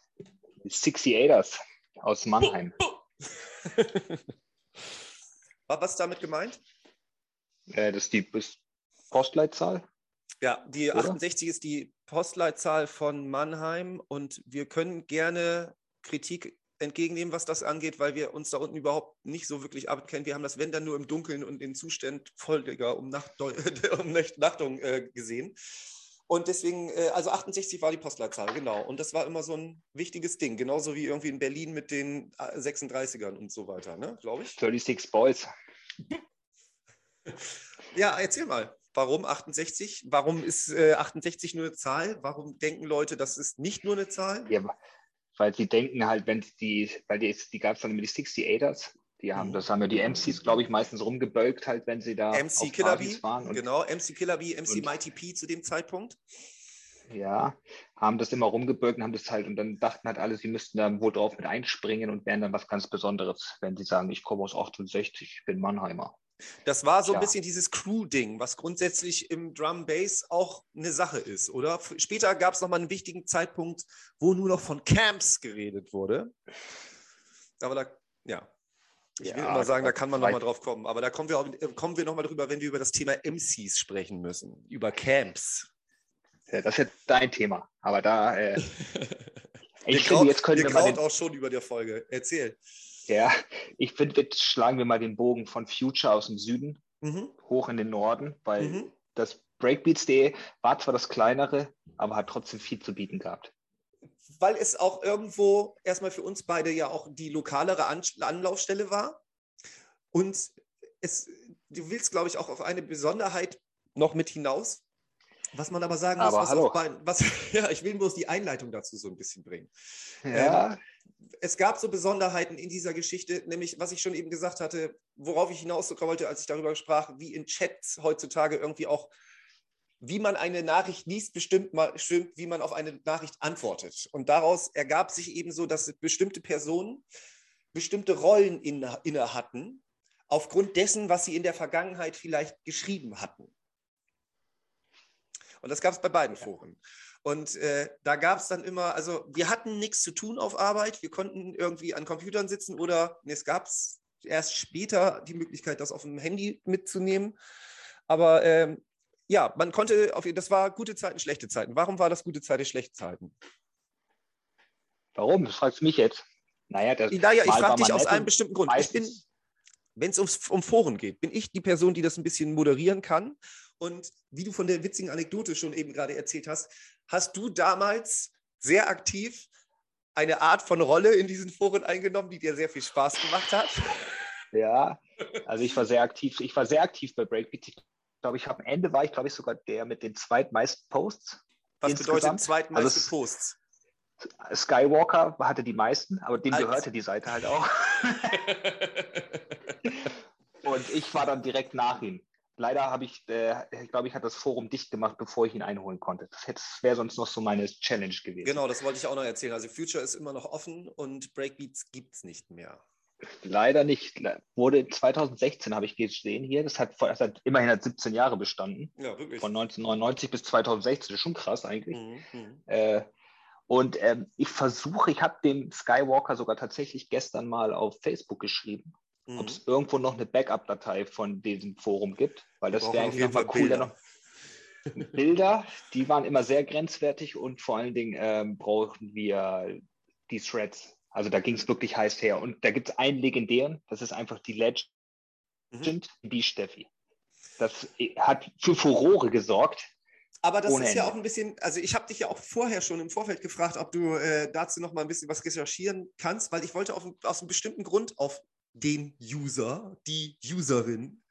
Die 68ers aus Mannheim. Wa- Was ist damit gemeint? Äh, das ist die Postleitzahl. Ja, die Oder? 68 ist die Postleitzahl von Mannheim und wir können gerne Kritik entgegennehmen, was das angeht, weil wir uns da unten überhaupt nicht so wirklich abkennen. Wir haben das, wenn dann nur im Dunkeln und in Zuständen voller um, Nacht, um Nacht- Nachtung äh, gesehen. Und deswegen, äh, also 68 war die Postleitzahl, genau. Und das war immer so ein wichtiges Ding, genauso wie irgendwie in Berlin mit den äh, 36ern und so weiter, ne, glaube ich. 36 Boys. Ja, erzähl mal. Warum 68? Warum ist äh, 68 nur eine Zahl? Warum denken Leute, das ist nicht nur eine Zahl? Ja, weil sie denken halt, wenn die, weil die, die gab es dann immer die 68ers, die haben, mhm. das haben ja die MCs, glaube ich, meistens rumgebölkt, halt, wenn sie da MC Killer B, waren. genau, MC Killer B, MC und, Mighty P zu dem Zeitpunkt. Ja, haben das immer rumgebölkt und haben das halt und dann dachten halt alle, sie müssten da wohl drauf mit einspringen und wären dann was ganz Besonderes, wenn sie sagen, ich komme aus 68, ich bin Mannheimer. Das war so ein bisschen dieses Crew-Ding, was grundsätzlich im Drum Bass auch eine Sache ist, oder? Später gab es nochmal einen wichtigen Zeitpunkt, wo nur noch von Camps geredet wurde. Aber da, ja. Ich ja, will immer sagen, da kann man nochmal drauf kommen. Aber da kommen wir, auch, kommen wir nochmal drüber, wenn wir über das Thema MCs sprechen müssen. Über Camps. Ja, das ist jetzt dein Thema. Aber da. Äh, ich finde, jetzt können wir mal. Den, auch schon über der Folge. Erzähl. Ja, ich finde, jetzt schlagen wir mal den Bogen von Future aus dem Süden mhm. hoch in den Norden, weil mhm. das Breakbeats.de war zwar das kleinere, aber hat trotzdem viel zu bieten gehabt. Weil es auch irgendwo erstmal für uns beide ja auch die lokalere Anlaufstelle war. Und es, du willst, glaube ich, auch auf eine Besonderheit noch mit hinaus. Was man aber sagen muss, aber was, bei, was, ja, ich will bloß die Einleitung dazu so ein bisschen bringen. Ja. Ähm, es gab so Besonderheiten in dieser Geschichte, nämlich was ich schon eben gesagt hatte, worauf ich hinaus wollte, als ich darüber sprach, wie in Chats heutzutage irgendwie auch, wie man eine Nachricht liest, bestimmt mal stimmt, wie man auf eine Nachricht antwortet. Und daraus ergab sich eben so, dass bestimmte Personen bestimmte Rollen inne, inne hatten, aufgrund dessen, was sie in der Vergangenheit vielleicht geschrieben hatten. Und das gab es bei beiden Foren. Und äh, da gab es dann immer, also wir hatten nichts zu tun auf Arbeit, wir konnten irgendwie an Computern sitzen oder nee, es gab erst später die Möglichkeit, das auf dem Handy mitzunehmen. Aber ähm, ja, man konnte, auf, das war gute Zeiten, schlechte Zeiten. Warum war das gute Zeiten, schlechte Zeiten? Warum? Das fragst du mich jetzt. Naja, das naja ich frage dich aus einem bestimmten Grund. Ich bin, wenn es um Foren geht, bin ich die Person, die das ein bisschen moderieren kann. Und wie du von der witzigen Anekdote schon eben gerade erzählt hast, hast du damals sehr aktiv eine Art von Rolle in diesen Foren eingenommen, die dir sehr viel Spaß gemacht hat? Ja, also ich war sehr aktiv. Ich war sehr aktiv bei Breakbeat. Ich glaube, ich habe am Ende war ich, glaube ich, sogar der mit den zweitmeisten Posts. Was bedeutet zweitmeiste also, Posts? Skywalker hatte die meisten, aber dem Als... gehörte die Seite halt auch. Und ich war dann direkt nach ihm. Leider habe ich, äh, ich glaube, ich hatte das Forum dicht gemacht, bevor ich ihn einholen konnte. Das, das wäre sonst noch so meine Challenge gewesen. Genau, das wollte ich auch noch erzählen. Also Future ist immer noch offen und Breakbeats gibt es nicht mehr. Leider nicht. Wurde 2016, habe ich gesehen hier. Das hat, das hat immerhin hat 17 Jahre bestanden. Ja, wirklich. Von 1999 bis 2016. Das ist schon krass eigentlich. Mhm, mhm. äh, und ähm, ich versuche, ich habe dem Skywalker sogar tatsächlich gestern mal auf Facebook geschrieben mhm. ob es irgendwo noch eine Backup-Datei von diesem Forum gibt, weil das wäre eigentlich nochmal cool. Noch Bilder, die waren immer sehr grenzwertig und vor allen Dingen ähm, brauchen wir die Threads. Also da ging es wirklich heiß her. Und da gibt es einen legendären, das ist einfach die Legend, mhm. die Steffi. Das hat für Furore gesorgt. Aber das ist Ende. ja auch ein bisschen, also ich habe dich ja auch vorher schon im Vorfeld gefragt, ob du äh, dazu noch mal ein bisschen was recherchieren kannst, weil ich wollte auf, aus einem bestimmten Grund auf den User, die Userin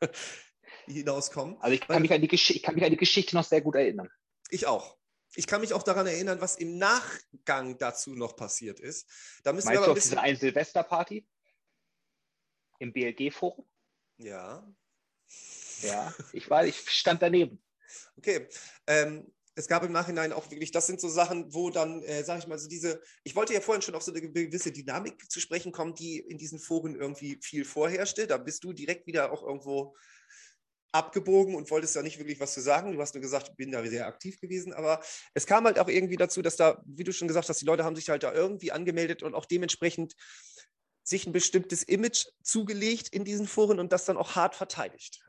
hinauskommen. Also ich kann, mich an die ich kann mich an die Geschichte noch sehr gut erinnern. Ich auch. Ich kann mich auch daran erinnern, was im Nachgang dazu noch passiert ist. Da müssen Meinst wir aber ein bisschen... du auf diese Silvesterparty? Im BLG-Forum? Ja. Ja, ich war, ich stand daneben. Okay. Ähm, es gab im Nachhinein auch wirklich, das sind so Sachen, wo dann, äh, sage ich mal, so diese, ich wollte ja vorhin schon auf so eine gewisse Dynamik zu sprechen kommen, die in diesen Foren irgendwie viel vorherrschte. Da bist du direkt wieder auch irgendwo abgebogen und wolltest da nicht wirklich was zu sagen. Du hast nur gesagt, bin da sehr aktiv gewesen, aber es kam halt auch irgendwie dazu, dass da, wie du schon gesagt hast, die Leute haben sich halt da irgendwie angemeldet und auch dementsprechend sich ein bestimmtes Image zugelegt in diesen Foren und das dann auch hart verteidigt.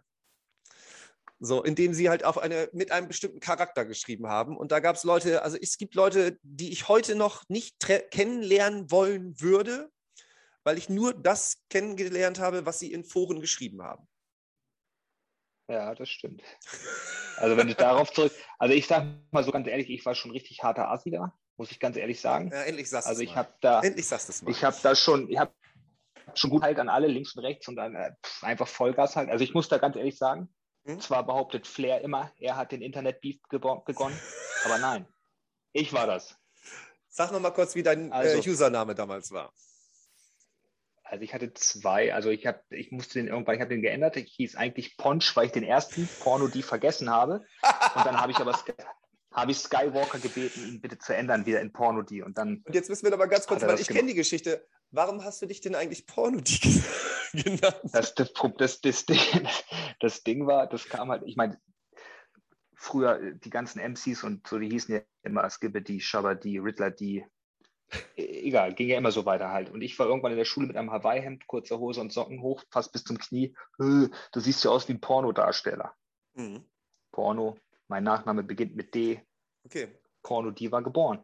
So, indem sie halt auf eine, mit einem bestimmten Charakter geschrieben haben. Und da gab es Leute, also es gibt Leute, die ich heute noch nicht kennenlernen wollen würde, weil ich nur das kennengelernt habe, was sie in Foren geschrieben haben. Ja, das stimmt. Also wenn du darauf zurück, also ich sage mal so ganz ehrlich, ich war schon richtig harter Asi da, muss ich ganz ehrlich sagen. Ja, endlich sagst Also ich habe da, endlich sagst es mal. Ich habe da schon, ich habe schon gut halt an alle links und rechts und dann äh, einfach Vollgas halt. Also ich muss da ganz ehrlich sagen, hm? Zwar behauptet Flair immer, er hat den Internet-Beef begonnen, aber nein, ich war das. Sag noch mal kurz, wie dein Also- äh, Username damals war. Also ich hatte zwei, also ich habe, ich musste den irgendwann, ich habe den geändert. Ich hieß eigentlich Ponch, weil ich den ersten Porno die vergessen habe. Und dann habe ich aber habe ich Skywalker gebeten, ihn bitte zu ändern wieder in Porno die. Und dann, Und jetzt müssen wir mal ganz kurz, weil ich kenne die Geschichte. Warum hast du dich denn eigentlich Pornodie genannt? das, das, das, das, Ding, das Ding war, das kam halt, ich meine, früher äh, die ganzen MCs und so, die hießen ja immer Skibidi, Shabadi, Riddler, die, e- egal, ging ja immer so weiter halt. Und ich war irgendwann in der Schule mit einem Hawaii-Hemd, kurzer Hose und Socken hoch, fast bis zum Knie. Du siehst ja aus wie ein Pornodarsteller. Mhm. Porno, mein Nachname beginnt mit D. Okay. Porno, die war geboren.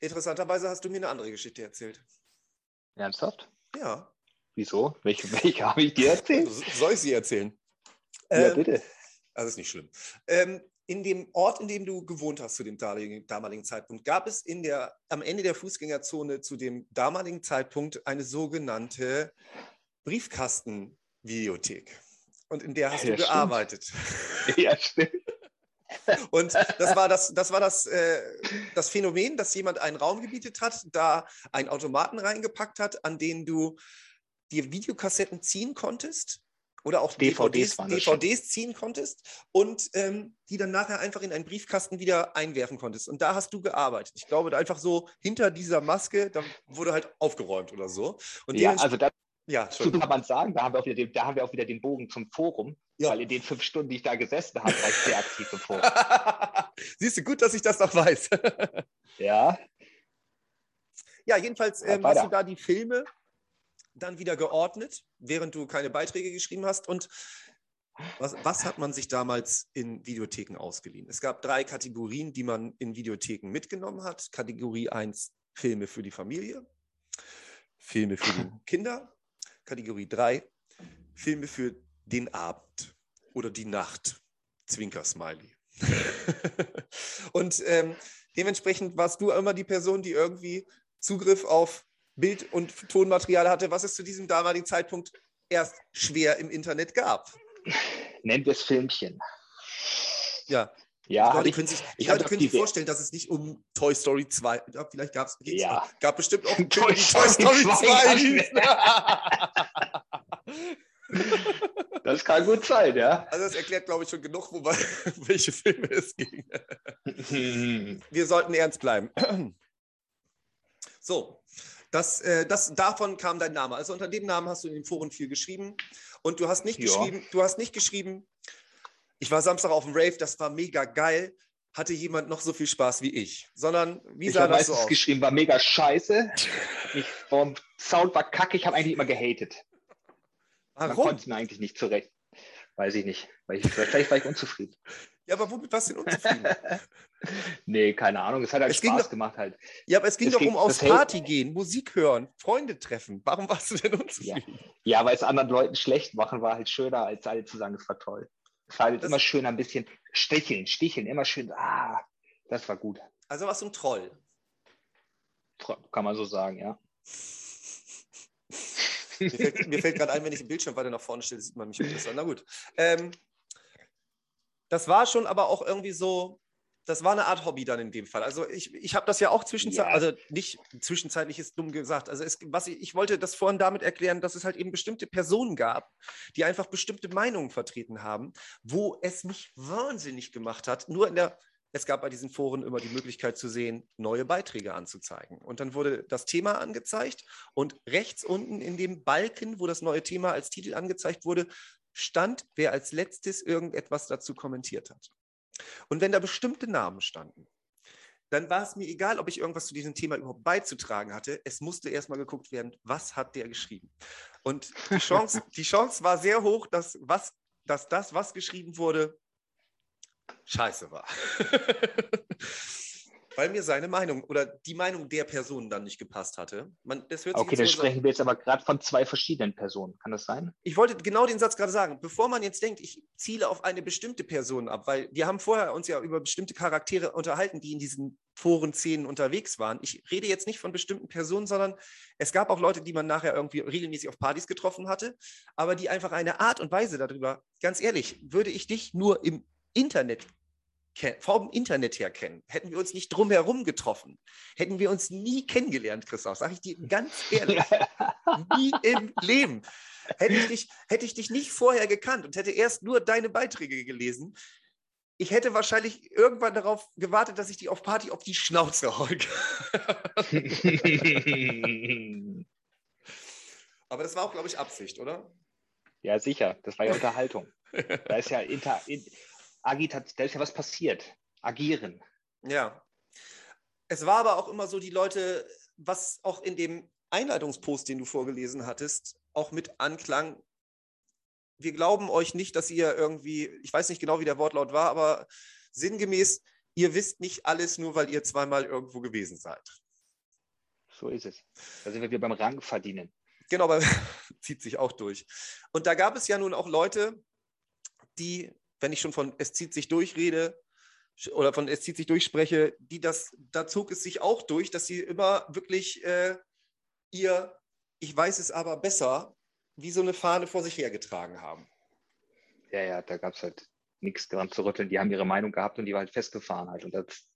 Interessanterweise hast du mir eine andere Geschichte erzählt. Ernsthaft? Ja. Wieso? Welche, welche habe ich dir erzählt? Soll ich sie erzählen? Ja, Ähm, bitte. Also ist nicht schlimm. Ähm, in dem Ort, in dem du gewohnt hast zu dem damaligen, Zeitpunkt, gab es in der, am Ende der Fußgängerzone zu dem damaligen Zeitpunkt eine sogenannte Briefkastenvideothek. Und in der hast Ja, du stimmt. gearbeitet. Ja, stimmt. Und das war das, das, war das, äh, das Phänomen, dass jemand einen Raum gebietet hat, da einen Automaten reingepackt hat, an den du dir Videokassetten ziehen konntest oder auch DVDs DVDs, DVDs ziehen konntest und ähm, die dann nachher einfach in einen Briefkasten wieder einwerfen konntest. Und da hast du gearbeitet. Ich glaube, da einfach so hinter dieser Maske, da wurde halt aufgeräumt oder so. Und Ja, also das ja, kann man sagen, da haben, wir auch wieder den, da haben wir auch wieder den Bogen zum Forum, Ja. weil in den fünf Stunden, die ich da gesessen habe, war ich sehr aktiv im Forum. Siehst du, gut, dass ich das noch weiß. Ja, Ja, jedenfalls ähm, hast du da die Filme dann wieder geordnet, während du keine Beiträge geschrieben hast. Und was, was hat man sich damals in Videotheken ausgeliehen? Es gab drei Kategorien, die man in Videotheken mitgenommen hat. Kategorie 1 Filme für die Familie, Filme für die Kinder. Kategorie 3 Filme für den Abend oder die Nacht. Zwinker-Smiley. Und ähm, dementsprechend warst du immer die Person, die irgendwie Zugriff auf Bild- und Tonmaterial hatte, was es zu diesem damaligen Zeitpunkt erst schwer im Internet gab. wir es Filmchen. Ja, Ja, die hab Leute ich, können sich, ich hab Leute können sich vorstellen, dass es nicht um Toy Story 2, ja, vielleicht gab es, Ja. gab bestimmt auch Toy Toy Story Story 2 2 hießen. das kann gut sein, ja. Also das erklärt, glaube ich, schon genug, wobei, welche Filme es ging. wir sollten ernst bleiben. So, das, äh, das, davon kam dein Name. Also unter dem Namen hast du in den Foren viel geschrieben und du hast nicht Ja. geschrieben, du hast nicht geschrieben, ich war Samstag auf dem Rave, das war mega geil, hatte jemand noch so viel Spaß wie ich, sondern wie Ich sah das so aus? geschrieben, war mega scheiße. Ich, vom Sound war kacke, ich habe eigentlich immer gehatet. Man Warum? konnte es mir eigentlich nicht zurecht. Weiß ich nicht. Weil ich, vielleicht war ich unzufrieden. Ja, aber womit warst du denn unzufrieden? Nee, keine Ahnung. Es hat halt Es Spaß doch- gemacht halt. ja, aber es ging Es doch ging- um aufs Party gehen, Musik hören, Freunde treffen. Warum warst du denn unzufrieden? Ja, weil es anderen Leuten schlecht machen, war halt schöner, als alle zu sagen, es war toll. Es war halt Das- immer schön ein bisschen sticheln, sticheln, immer schön, ah, das war gut. Also warst du ein Troll. Tro- Kann man so sagen, ja. Mir fällt, fällt gerade ein, wenn ich den Bildschirm weiter nach vorne stelle, sieht man mich besser. Na gut. Ähm, das war schon aber auch irgendwie so, das war eine Art Hobby dann in dem Fall. Also ich, ich habe das ja auch zwischenzeitlich, Ja. also nicht zwischenzeitlich ist dumm gesagt. Also es, was ich, ich wollte das vorhin damit erklären, dass es halt eben bestimmte Personen gab, die einfach bestimmte Meinungen vertreten haben, wo es mich wahnsinnig gemacht hat. Nur in der, es gab bei diesen Foren immer die Möglichkeit zu sehen, neue Beiträge anzuzeigen. Und dann wurde das Thema angezeigt und rechts unten in dem Balken, wo das neue Thema als Titel angezeigt wurde, stand, wer als letztes irgendetwas dazu kommentiert hat. Und wenn da bestimmte Namen standen, dann war es mir egal, ob ich irgendwas zu diesem Thema überhaupt beizutragen hatte. Es musste erstmal geguckt werden, was hat der geschrieben. Und die Chance, die Chance war sehr hoch, dass, was, dass das, was geschrieben wurde, scheiße war. Weil mir seine Meinung oder die Meinung der Person dann nicht gepasst hatte. Man, das hört sich Okay, dann sprechen wir jetzt aber gerade von zwei verschiedenen Personen. Kann das sein? ich wollte genau den Satz gerade sagen, bevor man jetzt denkt, ich ziele auf eine bestimmte Person ab, weil wir haben vorher uns ja über bestimmte Charaktere unterhalten, die in diesen Foren-Szenen unterwegs waren. Ich rede jetzt nicht von bestimmten Personen, sondern es gab auch Leute, die man nachher irgendwie regelmäßig auf Partys getroffen hatte, aber die einfach eine Art und Weise darüber, ganz ehrlich, würde ich dich nur im Internet vom Internet her kennen, hätten wir uns nicht drumherum getroffen, hätten wir uns nie kennengelernt, Christoph, sage ich dir ganz ehrlich. nie im Leben. Hätte ich, dich, hätte ich dich nicht vorher gekannt und hätte erst nur deine Beiträge gelesen, ich hätte wahrscheinlich irgendwann darauf gewartet, dass ich die auf Party auf die Schnauze haue. Aber das war auch, glaube ich, Absicht, oder? Ja, sicher. Das war ja Unterhaltung. da ist ja Inter, in, Agitation, da ist ja was passiert. Agieren. Ja. Es war aber auch immer so, die Leute, was auch in dem Einleitungspost, den du vorgelesen hattest, auch mit anklang, wir glauben euch nicht, dass ihr irgendwie, ich weiß nicht genau, wie der Wortlaut war, aber sinngemäß, ihr wisst nicht alles nur, weil ihr zweimal irgendwo gewesen seid. So ist es. Da sind wir wieder beim Rang verdienen. Genau, aber zieht sich auch durch. Und da gab es ja nun auch Leute, die, wenn ich schon von es zieht sich durch rede oder von es zieht sich durch spreche, die das, da zog es sich auch durch, dass sie immer wirklich äh, ihr, ich weiß es aber besser, wie so eine Fahne vor sich hergetragen haben. Ja, ja, da gab es halt nichts dran zu rütteln. Die haben ihre Meinung gehabt und die war halt festgefahren halt. Und das,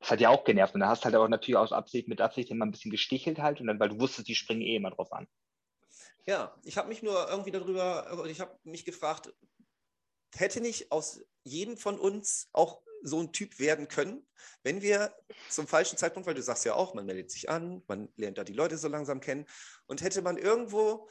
das hat ja auch genervt. Und da hast du halt auch natürlich aus Absicht, mit Absicht immer ein bisschen gestichelt halt. Und dann, weil du wusstest, die springen eh immer drauf an. Ja, ich habe mich nur irgendwie darüber, ich habe mich gefragt, hätte nicht aus jedem von uns auch so ein Typ werden können, wenn wir zum falschen Zeitpunkt, weil du sagst ja auch, man meldet sich an, man lernt da die Leute so langsam kennen und hätte man irgendwo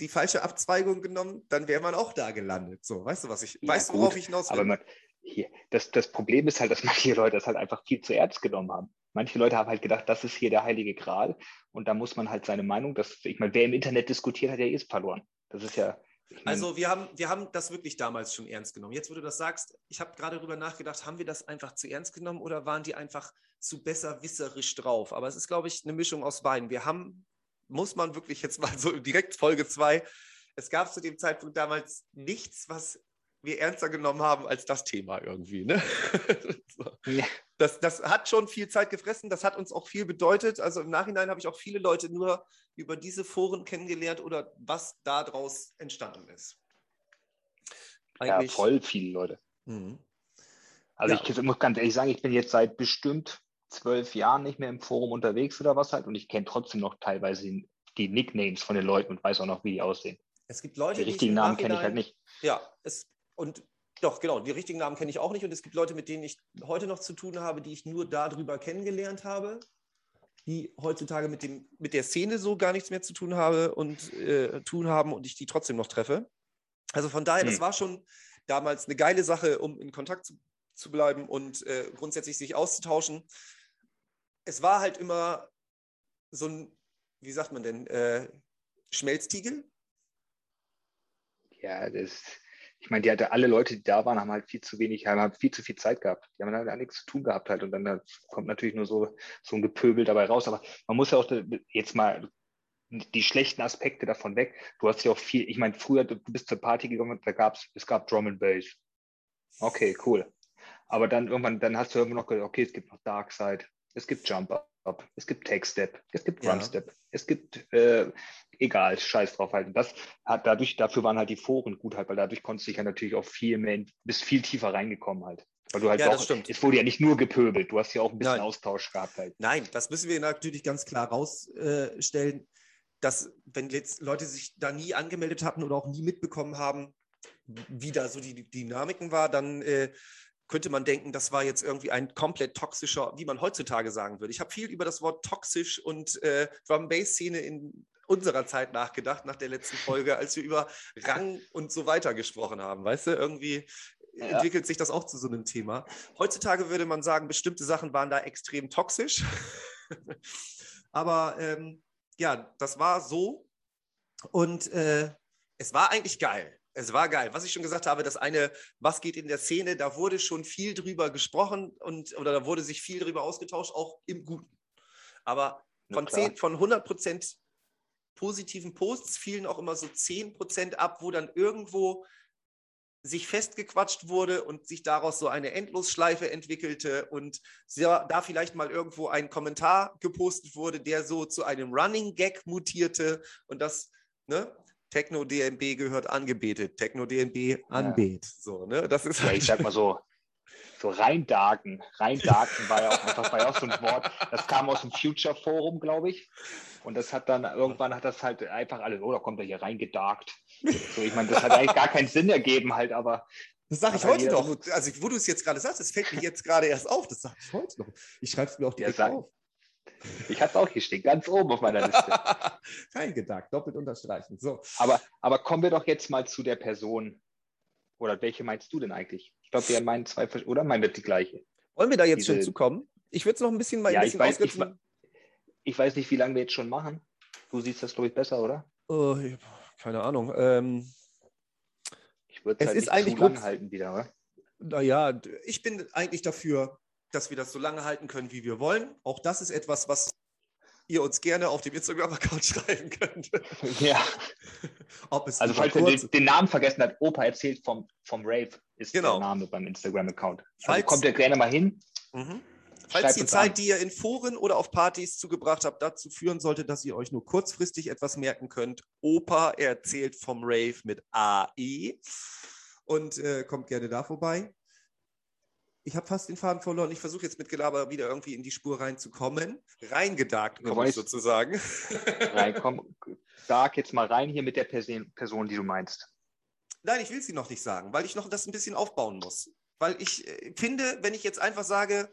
die falsche Abzweigung genommen, dann wäre man auch da gelandet. So, weißt du, was ich, ja, weißt du, worauf ich hinaus will? Aber man, hier, das, das Problem ist halt, dass manche Leute das halt einfach viel zu ernst genommen haben. Manche Leute haben halt gedacht, das ist hier der heilige Gral und da muss man halt seine Meinung, das, ich meine, wer im Internet diskutiert, hat ja eh verloren. Das ist ja. Also wir haben, wir haben das wirklich damals schon ernst genommen. Jetzt, wo du das sagst, ich habe gerade darüber nachgedacht, haben wir das einfach zu ernst genommen oder waren die einfach zu besserwisserisch drauf? Aber es ist, glaube ich, eine Mischung aus beiden. Wir haben muss man wirklich jetzt mal so direkt Folge 2. Es gab zu dem Zeitpunkt damals nichts, was wir ernster genommen haben als das Thema irgendwie. Ne? so. ja. Das, das hat schon viel Zeit gefressen, das hat uns auch viel bedeutet. Also im Nachhinein habe ich auch viele Leute nur über diese Foren kennengelernt oder was daraus entstanden ist. Eigentlich, ja, voll viele Leute. Mhm. Also ja. ich muss ganz ehrlich sagen, ich bin jetzt seit bestimmt zwölf Jahren nicht mehr im Forum unterwegs oder was halt und ich kenne trotzdem noch teilweise die Nicknames von den Leuten und weiß auch noch, wie die aussehen. Es gibt Leute, die richtigen Namen kenne ich halt nicht. Ja, es, und doch, genau, die richtigen Namen kenne ich auch nicht und es gibt Leute, mit denen ich heute noch zu tun habe, die ich nur darüber kennengelernt habe, die heutzutage mit, dem, mit der Szene so gar nichts mehr zu tun habe und äh, tun haben und ich die trotzdem noch treffe. Also von daher, hm. das war schon damals eine geile Sache, um in Kontakt zu, zu bleiben und äh, grundsätzlich sich auszutauschen es war halt immer so ein, wie sagt man denn, äh, Schmelztiegel? Ja, das, ich meine, die hatte alle Leute, die da waren, haben halt viel zu wenig, haben halt viel zu viel Zeit gehabt. Die haben halt nichts zu tun gehabt halt und dann kommt natürlich nur so, so ein Gepöbel dabei raus. Aber man muss ja auch jetzt mal die schlechten Aspekte davon weg. Du hast ja auch viel, ich meine, früher, du bist zur Party gegangen, da gab es, es gab Drum and Bass. Okay, cool. Aber dann irgendwann, dann hast du irgendwann noch gedacht, okay, es gibt noch Dark Side, es gibt Jump Up, es gibt Take Step, es gibt Run Step, ja. es gibt, äh, egal, scheiß drauf halt. Und das hat dadurch, dafür waren halt die Foren gut halt, weil dadurch konntest du dich ja natürlich auch viel mehr, bist viel tiefer reingekommen halt. Weil du halt ja, auch, es wurde ja nicht nur gepöbelt, du hast ja auch ein bisschen Nein. Austausch gehabt halt. Nein, das müssen wir natürlich ganz klar rausstellen, dass wenn jetzt Leute sich da nie angemeldet hatten oder auch nie mitbekommen haben, wie da so die Dynamiken war, dann äh, könnte man denken, das war jetzt irgendwie ein komplett toxischer, wie man heutzutage sagen würde. Ich habe viel über das Wort toxisch und äh, Drum-Bass-Szene in unserer Zeit nachgedacht, nach der letzten Folge, als wir über Rang und so weiter gesprochen haben. Weißt du, irgendwie ja. entwickelt sich das auch zu so einem Thema. Heutzutage würde man sagen, bestimmte Sachen waren da extrem toxisch. Aber ähm, ja, das war so. Und äh, es war eigentlich geil. Es war geil. Was ich schon gesagt habe, das eine, was geht in der Szene, da wurde schon viel drüber gesprochen und oder da wurde sich viel drüber ausgetauscht, auch im Guten. Aber von, 10, von 100 Prozent positiven Posts fielen auch immer so 10 Prozent ab, wo dann irgendwo sich festgequatscht wurde und sich daraus so eine Endlosschleife entwickelte und da vielleicht mal irgendwo ein Kommentar gepostet wurde, der so zu einem Running Gag mutierte und das, ne, Techno DNB gehört angebetet, Techno DNB anbet. Ja. So, ne? Das ist ja, ich sag mal so, so reindarken. Reindarken war ja auch einfach war ja auch so ein Wort. Das kam aus dem Future Forum, glaube ich. Und das hat dann irgendwann hat das halt einfach alles, oh, da kommt er hier reingedarkt. So, ich meine, das hat eigentlich gar keinen Sinn ergeben halt, aber. Das sage ich heute noch. Also, wo du es jetzt gerade sagst, das fällt mir jetzt gerade erst auf. Das sage ich heute noch. Ich schreibe es mir auch direkt ja, auf. Ich hatte es auch hier stehen, ganz oben auf meiner Liste. Reingedarkt, doppelt unterstreichen. So. Aber, aber kommen wir doch jetzt mal zu der Person. Oder welche meinst du denn eigentlich? Ich glaube, wir meinen zwei, oder meinen wir die gleiche? Wollen wir da jetzt Diese, schon zukommen? Ich würde es noch ein bisschen mal ja, ein bisschen ich weiß, ich, ich, weiß nicht, wie lange wir jetzt schon machen. Du siehst das, glaube ich, besser, oder? Oh, keine Ahnung. Ähm, ich würde es halt ist eigentlich zu lang halten wieder, oder? Naja, ich bin eigentlich dafür, dass wir das so lange halten können, wie wir wollen. Auch das ist etwas, was ihr uns gerne auf dem Instagram-Account schreiben könnt. Ja. also falls ihr den, den, Namen vergessen habt, Opa erzählt vom, vom Rave, ist genau. der Name beim Instagram-Account. Also kommt ihr gerne mal hin. Mhm. Falls die Zeit, an. die ihr in Foren oder auf Partys zugebracht habt, dazu führen sollte, dass ihr euch nur kurzfristig etwas merken könnt, Opa erzählt vom Rave mit AE und äh, kommt gerne da vorbei. Ich habe fast den Faden verloren. Ich versuche jetzt mit Gelaber wieder irgendwie in die Spur reinzukommen. Reingedagt komme ich sozusagen. Rein, komm, sag jetzt mal rein hier mit der Person, die du meinst. Nein, ich will sie noch nicht sagen, weil ich noch das ein bisschen aufbauen muss. Weil ich äh, finde, wenn ich jetzt einfach sage,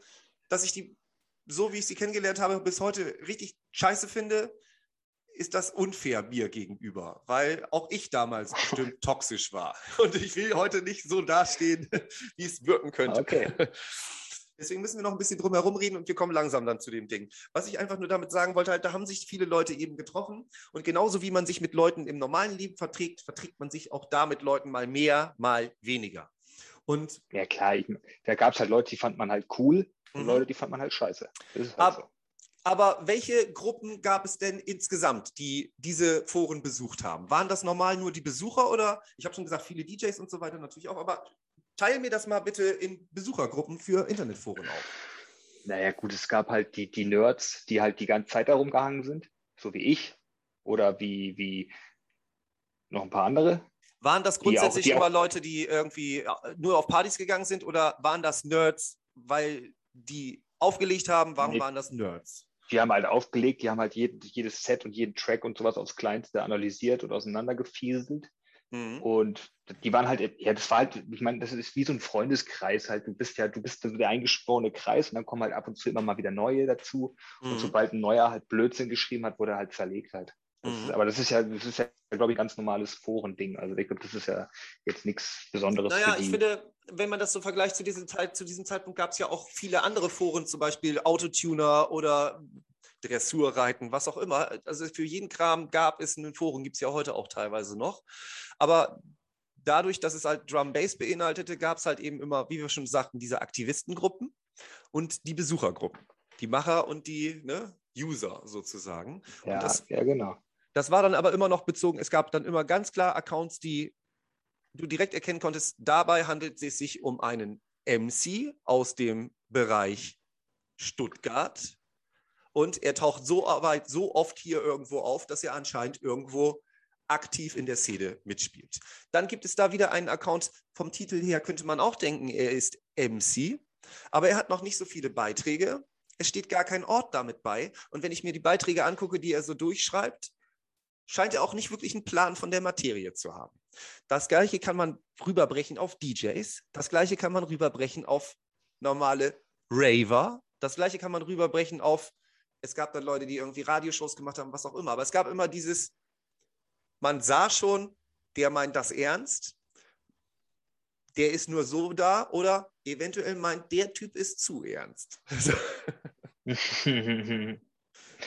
dass ich die, so wie ich sie kennengelernt habe, bis heute richtig scheiße finde, ist das unfair mir gegenüber, weil auch ich damals bestimmt toxisch war. Und ich will heute nicht so dastehen, wie es wirken könnte. Okay. Deswegen müssen wir noch ein bisschen drum herum reden und wir kommen langsam dann zu dem Ding. Was ich einfach nur damit sagen wollte, halt, da haben sich viele Leute eben getroffen. Und genauso wie man sich mit Leuten im normalen Leben verträgt, verträgt man sich auch da mit Leuten mal mehr, mal weniger. Und ja klar, ich, da gab es halt Leute, die fand man halt cool und mhm. Leute, die fand man halt scheiße. Halt Ab, so. Aber welche Gruppen gab es denn insgesamt, die diese Foren besucht haben? Waren das normal nur die Besucher oder, ich habe schon gesagt, viele DJs und so weiter natürlich auch, aber teile mir das mal bitte in Besuchergruppen für Internetforen auf. Naja, gut, es gab halt die, die Nerds, die halt die ganze Zeit darum gehangen sind, so wie ich oder wie, wie noch ein paar andere. Waren das grundsätzlich die auch, die immer Leute, die irgendwie äh, nur auf Partys gegangen sind oder waren das Nerds, weil die aufgelegt haben? Warum nee. waren das Nerds? Die haben halt aufgelegt, die haben halt jeden, jedes Set und jeden Track und sowas aufs Kleinste analysiert und auseinandergefieselt. Mhm. Und die waren halt, ja, das war halt, ich meine, das ist wie so ein Freundeskreis halt. Du bist ja, du bist der eingesporene Kreis und dann kommen halt ab und zu immer mal wieder neue dazu. Mhm. Und sobald ein neuer halt Blödsinn geschrieben hat, wurde er halt zerlegt halt. Das mhm. ist, aber das ist ja, das ist ja, glaube ich, ganz normales Forending. Also ich glaube, das ist ja jetzt nichts Besonderes. Naja, ich finde, wenn man das so vergleicht zu diesem, Zeit, zu diesem Zeitpunkt, gab es ja auch viele andere Foren, zum Beispiel Autotuner oder Dressurreiten, was auch immer. Also für jeden Kram gab es ein Forum, gibt es ja heute auch teilweise noch. Aber dadurch, dass es halt Drum Bass beinhaltete, gab es halt eben immer, wie wir schon sagten, diese Aktivistengruppen und die Besuchergruppen. Die Macher und die ne, User sozusagen. Ja, das, ja, genau. Das war dann aber immer noch bezogen, es gab dann immer ganz klar Accounts, die du direkt erkennen konntest, dabei handelt es sich um einen MC aus dem Bereich Stuttgart, und er taucht so, weit, so oft hier irgendwo auf, dass er anscheinend irgendwo aktiv in der Szene mitspielt. Dann gibt es da wieder einen Account. Vom Titel her könnte man auch denken, er ist MC, aber er hat noch nicht so viele Beiträge. Es steht gar kein Ort damit bei. Und wenn ich mir die Beiträge angucke, die er so durchschreibt, scheint er auch nicht wirklich einen Plan von der Materie zu haben. Das gleiche kann man rüberbrechen auf DJs. Das gleiche kann man rüberbrechen auf normale Raver. Das gleiche kann man rüberbrechen auf es gab dann Leute, die irgendwie Radioshows gemacht haben, was auch immer. Aber es gab immer dieses, man sah schon, der meint das ernst, der ist nur so da oder eventuell meint, der Typ ist zu ernst.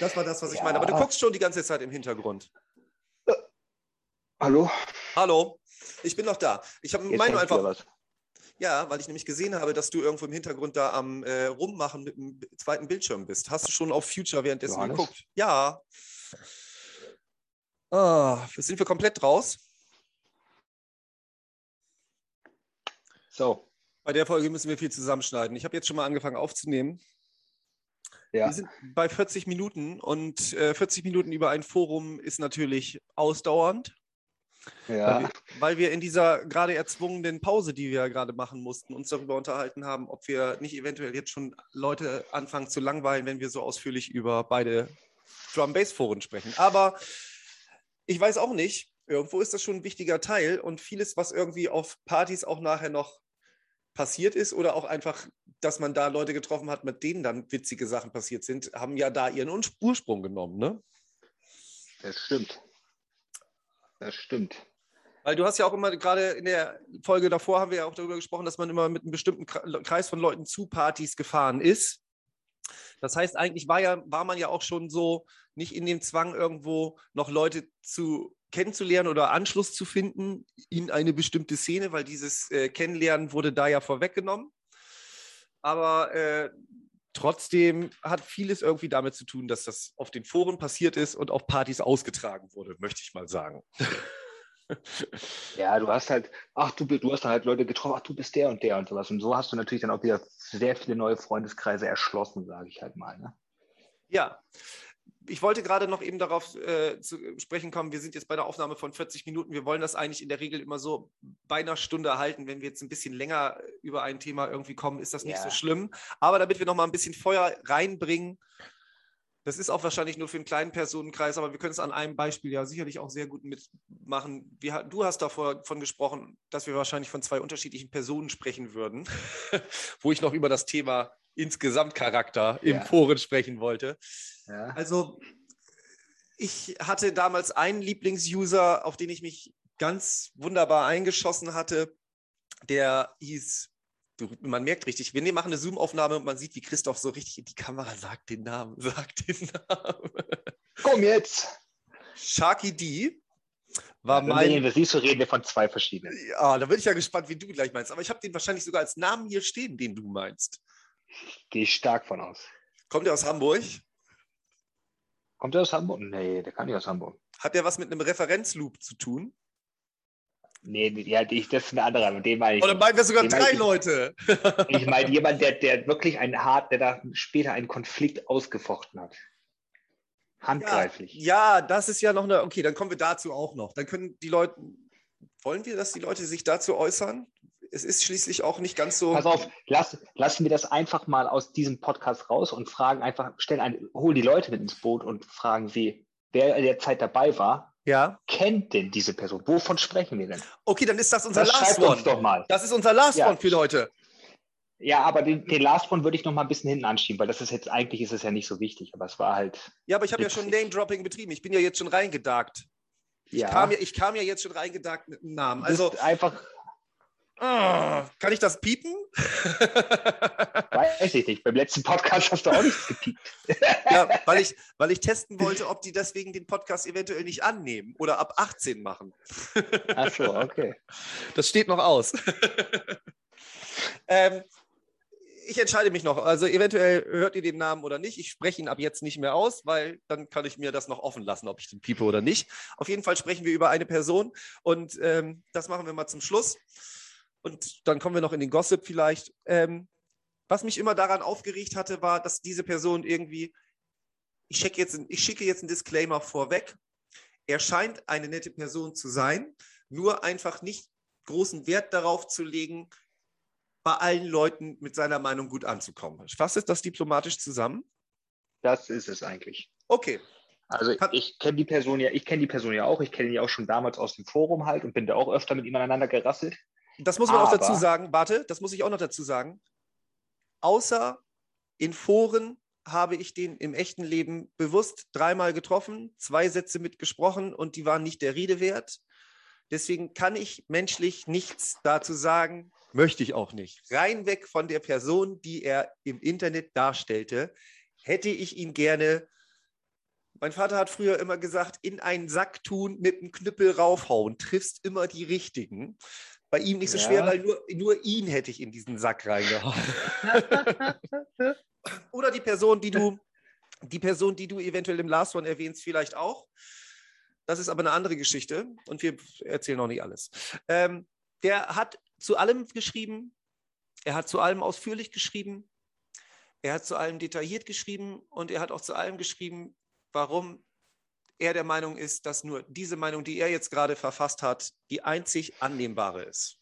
das war das, was ich ja. meine. Aber du guckst schon die ganze Zeit im Hintergrund. Hallo? Hallo, ich bin noch da. Ich habe meine einfach. Ja, weil ich nämlich gesehen habe, dass du irgendwo im Hintergrund da am äh, Rummachen mit dem zweiten Bildschirm bist. Hast du schon auf Future währenddessen Johannes? geguckt? Ja. Ah, sind wir komplett raus? So. Bei der Folge müssen wir viel zusammenschneiden. Ich habe jetzt schon mal angefangen aufzunehmen. Ja. Wir sind bei 40 Minuten und äh, 40 Minuten über ein Forum ist natürlich ausdauernd. Ja. Weil, wir, weil wir in dieser gerade erzwungenen Pause, die wir gerade machen mussten, uns darüber unterhalten haben, ob wir nicht eventuell jetzt schon Leute anfangen zu langweilen, wenn wir so ausführlich über beide Drum-Bass-Foren sprechen. Aber ich weiß auch nicht, irgendwo ist das schon ein wichtiger Teil und vieles, was irgendwie auf Partys auch nachher noch passiert ist oder auch einfach, dass man da Leute getroffen hat, mit denen dann witzige Sachen passiert sind, haben ja da ihren Ursprung genommen, ne? Das stimmt. Das stimmt. Weil du hast ja auch immer, gerade in der Folge davor haben wir ja auch darüber gesprochen, dass man immer mit einem bestimmten Kreis von Leuten zu Partys gefahren ist. Das heißt, eigentlich war, ja, war man ja auch schon so nicht in dem Zwang, irgendwo noch Leute zu kennenzulernen oder Anschluss zu finden in eine bestimmte Szene, weil dieses äh, Kennenlernen wurde da ja vorweggenommen. Aber äh, trotzdem hat vieles irgendwie damit zu tun, dass das auf den Foren passiert ist und auf Partys ausgetragen wurde, möchte ich mal sagen. Ja, du hast halt, ach, du, du hast halt Leute getroffen, ach, du bist der und der und sowas. Und so hast du natürlich dann auch wieder sehr viele neue Freundeskreise erschlossen, sage ich halt mal. Ne? Ja, ich wollte gerade noch eben darauf äh, zu sprechen kommen, wir sind jetzt bei der Aufnahme von 40 Minuten. Wir wollen das eigentlich in der Regel immer so bei einer Stunde halten. Wenn wir jetzt ein bisschen länger über ein Thema irgendwie kommen, ist das nicht ja. so schlimm. Aber damit wir noch mal ein bisschen Feuer reinbringen, das ist auch wahrscheinlich nur für einen kleinen Personenkreis, aber wir können es an einem Beispiel ja sicherlich auch sehr gut mitmachen. Wir, du hast davon gesprochen, dass wir wahrscheinlich von zwei unterschiedlichen Personen sprechen würden, wo ich noch über das Thema insgesamt Charakter im ja. Foren sprechen wollte. Ja. Also ich hatte damals einen Lieblingsuser, auf den ich mich ganz wunderbar eingeschossen hatte. Der hieß, man merkt richtig, wir machen eine Zoom-Aufnahme und man sieht, wie Christoph so richtig in die Kamera sagt den Namen, sagt den Namen. Komm jetzt! Sharky D war mein. Wenn du siehst, reden wir von zwei verschiedenen. Ja, da bin ich ja gespannt, wie du gleich meinst. Aber ich habe den wahrscheinlich sogar als Namen hier stehen, den du meinst. Gehe ich stark von aus. Kommt er aus Hamburg? Kommt er aus Hamburg? Nee, der kann nicht aus Hamburg. Hat der was mit einem Referenzloop zu tun? Nee, ja, ich, das ist eine andere. Mit dem meine ich. Oder meinen wir sogar drei ich, Leute? ich meine jemand, der, der wirklich einen hart, der da später einen Konflikt ausgefochten hat. Handgreiflich. Ja, ja, das ist ja noch eine. Okay, dann kommen wir dazu auch noch. Dann können die Leute. Wollen wir, dass die Leute sich dazu äußern? Es ist schließlich auch nicht ganz so. Pass auf, lass, lassen wir das einfach mal aus diesem Podcast raus und fragen einfach, stellen ein, holen die Leute mit ins Boot und fragen sie, wer in der Zeit dabei war, ja. kennt denn diese Person? Wovon sprechen wir denn? Okay, dann ist das unser das Last One. Uns doch mal. Das ist unser Last ja. One für heute. Ja, aber den, den Last One würde ich noch mal ein bisschen hinten anschieben, weil das ist jetzt eigentlich ist es ja nicht so wichtig, aber es war halt. Ja, aber ich habe ja schon Name-Dropping betrieben. Ich bin ja jetzt schon reingedagt. Ich, ja. kam ja, ich kam ja jetzt schon reingedagt mit dem Namen. Also einfach Oh, kann ich das piepen? Weiß ich nicht. Beim letzten Podcast hast du auch nichts gepiept. ja, weil ich, weil ich testen wollte, ob die deswegen den Podcast eventuell nicht annehmen oder ab 18 machen. Ach so, okay. Das steht noch aus. ähm, ich entscheide mich noch. Also eventuell hört ihr den Namen oder nicht. Ich spreche ihn ab jetzt nicht mehr aus, weil dann kann ich mir das noch offen lassen, ob ich den piepe oder nicht. Auf jeden Fall sprechen wir über eine Person und ähm, das machen wir mal zum Schluss und dann kommen wir noch in den Gossip vielleicht. Ähm, was mich immer daran aufgeregt hatte, war, dass diese Person irgendwie, ich, jetzt, ich schicke jetzt einen Disclaimer vorweg. Er scheint eine nette Person zu sein, nur einfach nicht großen Wert darauf zu legen, bei allen Leuten mit seiner Meinung gut anzukommen. Fasst das diplomatisch zusammen? Das ist es eigentlich. Okay. Also ich kenne die Person ja, ich kenne die Person ja auch, ich kenne ihn ja auch schon damals aus dem Forum halt und bin da auch öfter mit ihm aneinander gerasselt. Das muss man Aber, auch dazu sagen. Warte, das muss ich auch noch dazu sagen. Außer in Foren habe ich den im echten Leben bewusst dreimal getroffen, zwei Sätze mitgesprochen und die waren nicht der Rede wert. Deswegen kann ich menschlich nichts dazu sagen, möchte ich auch nicht. Rein weg von der Person, die er im Internet darstellte, hätte ich ihn gerne. Mein Vater hat früher immer gesagt, in einen Sack tun, mit einem Knüppel raufhauen, triffst immer die richtigen. Bei ihm nicht so ja. schwer, weil nur, nur ihn hätte ich in diesen Sack reingehauen. Oder die Person, die du, die Person, die du eventuell im Last One erwähnst, vielleicht auch. Das ist aber eine andere Geschichte und wir erzählen noch nicht alles. Ähm, der hat zu allem geschrieben, er hat zu allem ausführlich geschrieben, er hat zu allem detailliert geschrieben und er hat auch zu allem geschrieben, warum er der Meinung ist, dass nur diese Meinung, die er jetzt gerade verfasst hat, die einzig annehmbare ist.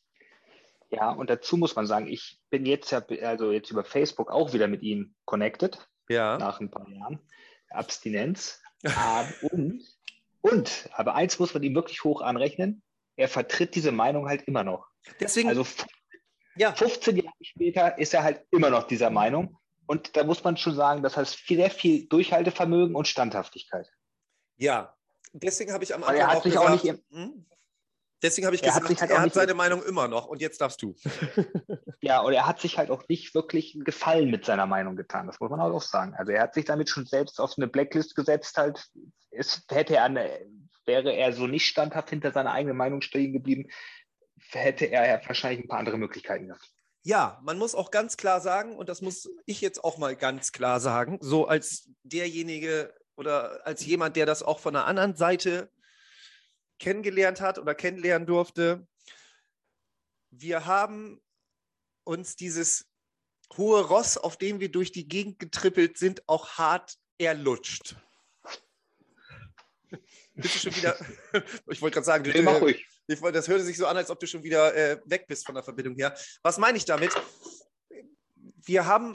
Ja, und dazu muss man sagen, ich bin jetzt ja, also jetzt über Facebook auch wieder mit ihm connected. Ja. Nach ein paar Jahren. Abstinenz. und, und, aber eins muss man ihm wirklich hoch anrechnen. Er vertritt diese Meinung halt immer noch. Deswegen, also ja. 15 Jahre später ist er halt immer noch dieser Meinung. Und da muss man schon sagen, das heißt sehr viel Durchhaltevermögen und Standhaftigkeit. Ja, deswegen habe ich am Anfang auch gesagt, auch nicht hm? Deswegen habe ich er gesagt, hat halt er hat seine Meinung immer noch und jetzt darfst du. Ja, und er hat sich halt auch nicht wirklich einen Gefallen mit seiner Meinung getan, das muss man auch sagen. Also er hat sich damit schon selbst auf eine Blacklist gesetzt, halt, es hätte er eine, wäre er so nicht standhaft hinter seiner eigenen Meinung stehen geblieben, hätte er wahrscheinlich ein paar andere Möglichkeiten gehabt. Ja, man muss auch ganz klar sagen, und das muss ich jetzt auch mal ganz klar sagen, so als derjenige oder als jemand, der das auch von der anderen Seite kennengelernt hat oder kennenlernen durfte. Wir haben uns dieses hohe Ross, auf dem wir durch die Gegend getrippelt sind, auch hart erlutscht. Bist du schon wieder? ich wollte gerade sagen, du, mach ruhig. Ich, das hörte sich so an, als ob du schon wieder äh, weg bist von der Verbindung her. Was meine ich damit? Wir haben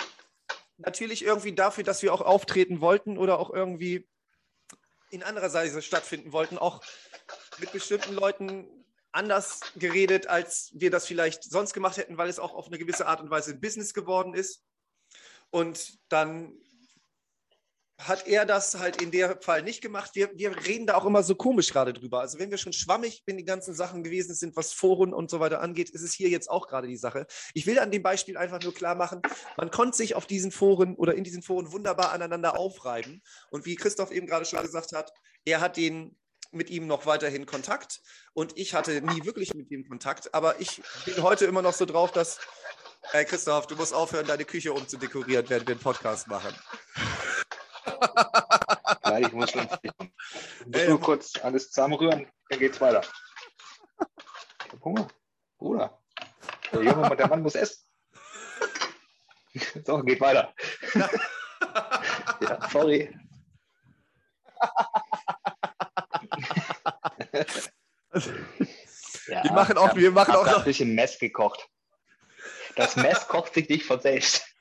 natürlich irgendwie dafür, dass wir auch auftreten wollten oder auch irgendwie in anderer Weise stattfinden wollten, auch mit bestimmten Leuten anders geredet, als wir das vielleicht sonst gemacht hätten, weil es auch auf eine gewisse Art und Weise Business geworden ist. Und dann hat er das halt in dem Fall nicht gemacht. Wir, wir reden da auch immer so komisch gerade drüber. Also wenn wir schon schwammig in den ganzen Sachen gewesen sind, was Foren und so weiter angeht, ist es hier jetzt auch gerade die Sache. Ich will an dem Beispiel einfach nur klar machen, man konnte sich auf diesen Foren oder in diesen Foren wunderbar aneinander aufreiben. Und wie Christoph eben gerade schon gesagt hat, er hat den mit ihm noch weiterhin Kontakt und ich hatte nie wirklich mit ihm Kontakt, aber ich bin heute immer noch so drauf, dass, hey Christoph, du musst aufhören, deine Küche umzudekorieren, während wir einen Podcast machen. Ja, ich muss, schon, ich muss nur kurz alles zusammenrühren, dann geht's weiter. Ich habe Hunger. Bruder. Der Junge, der Mann muss essen. So, geht weiter. Ja, sorry ja, wir machen auch, wir machen auch noch ein bisschen Mess gekocht. Das Mess kocht sich nicht von selbst.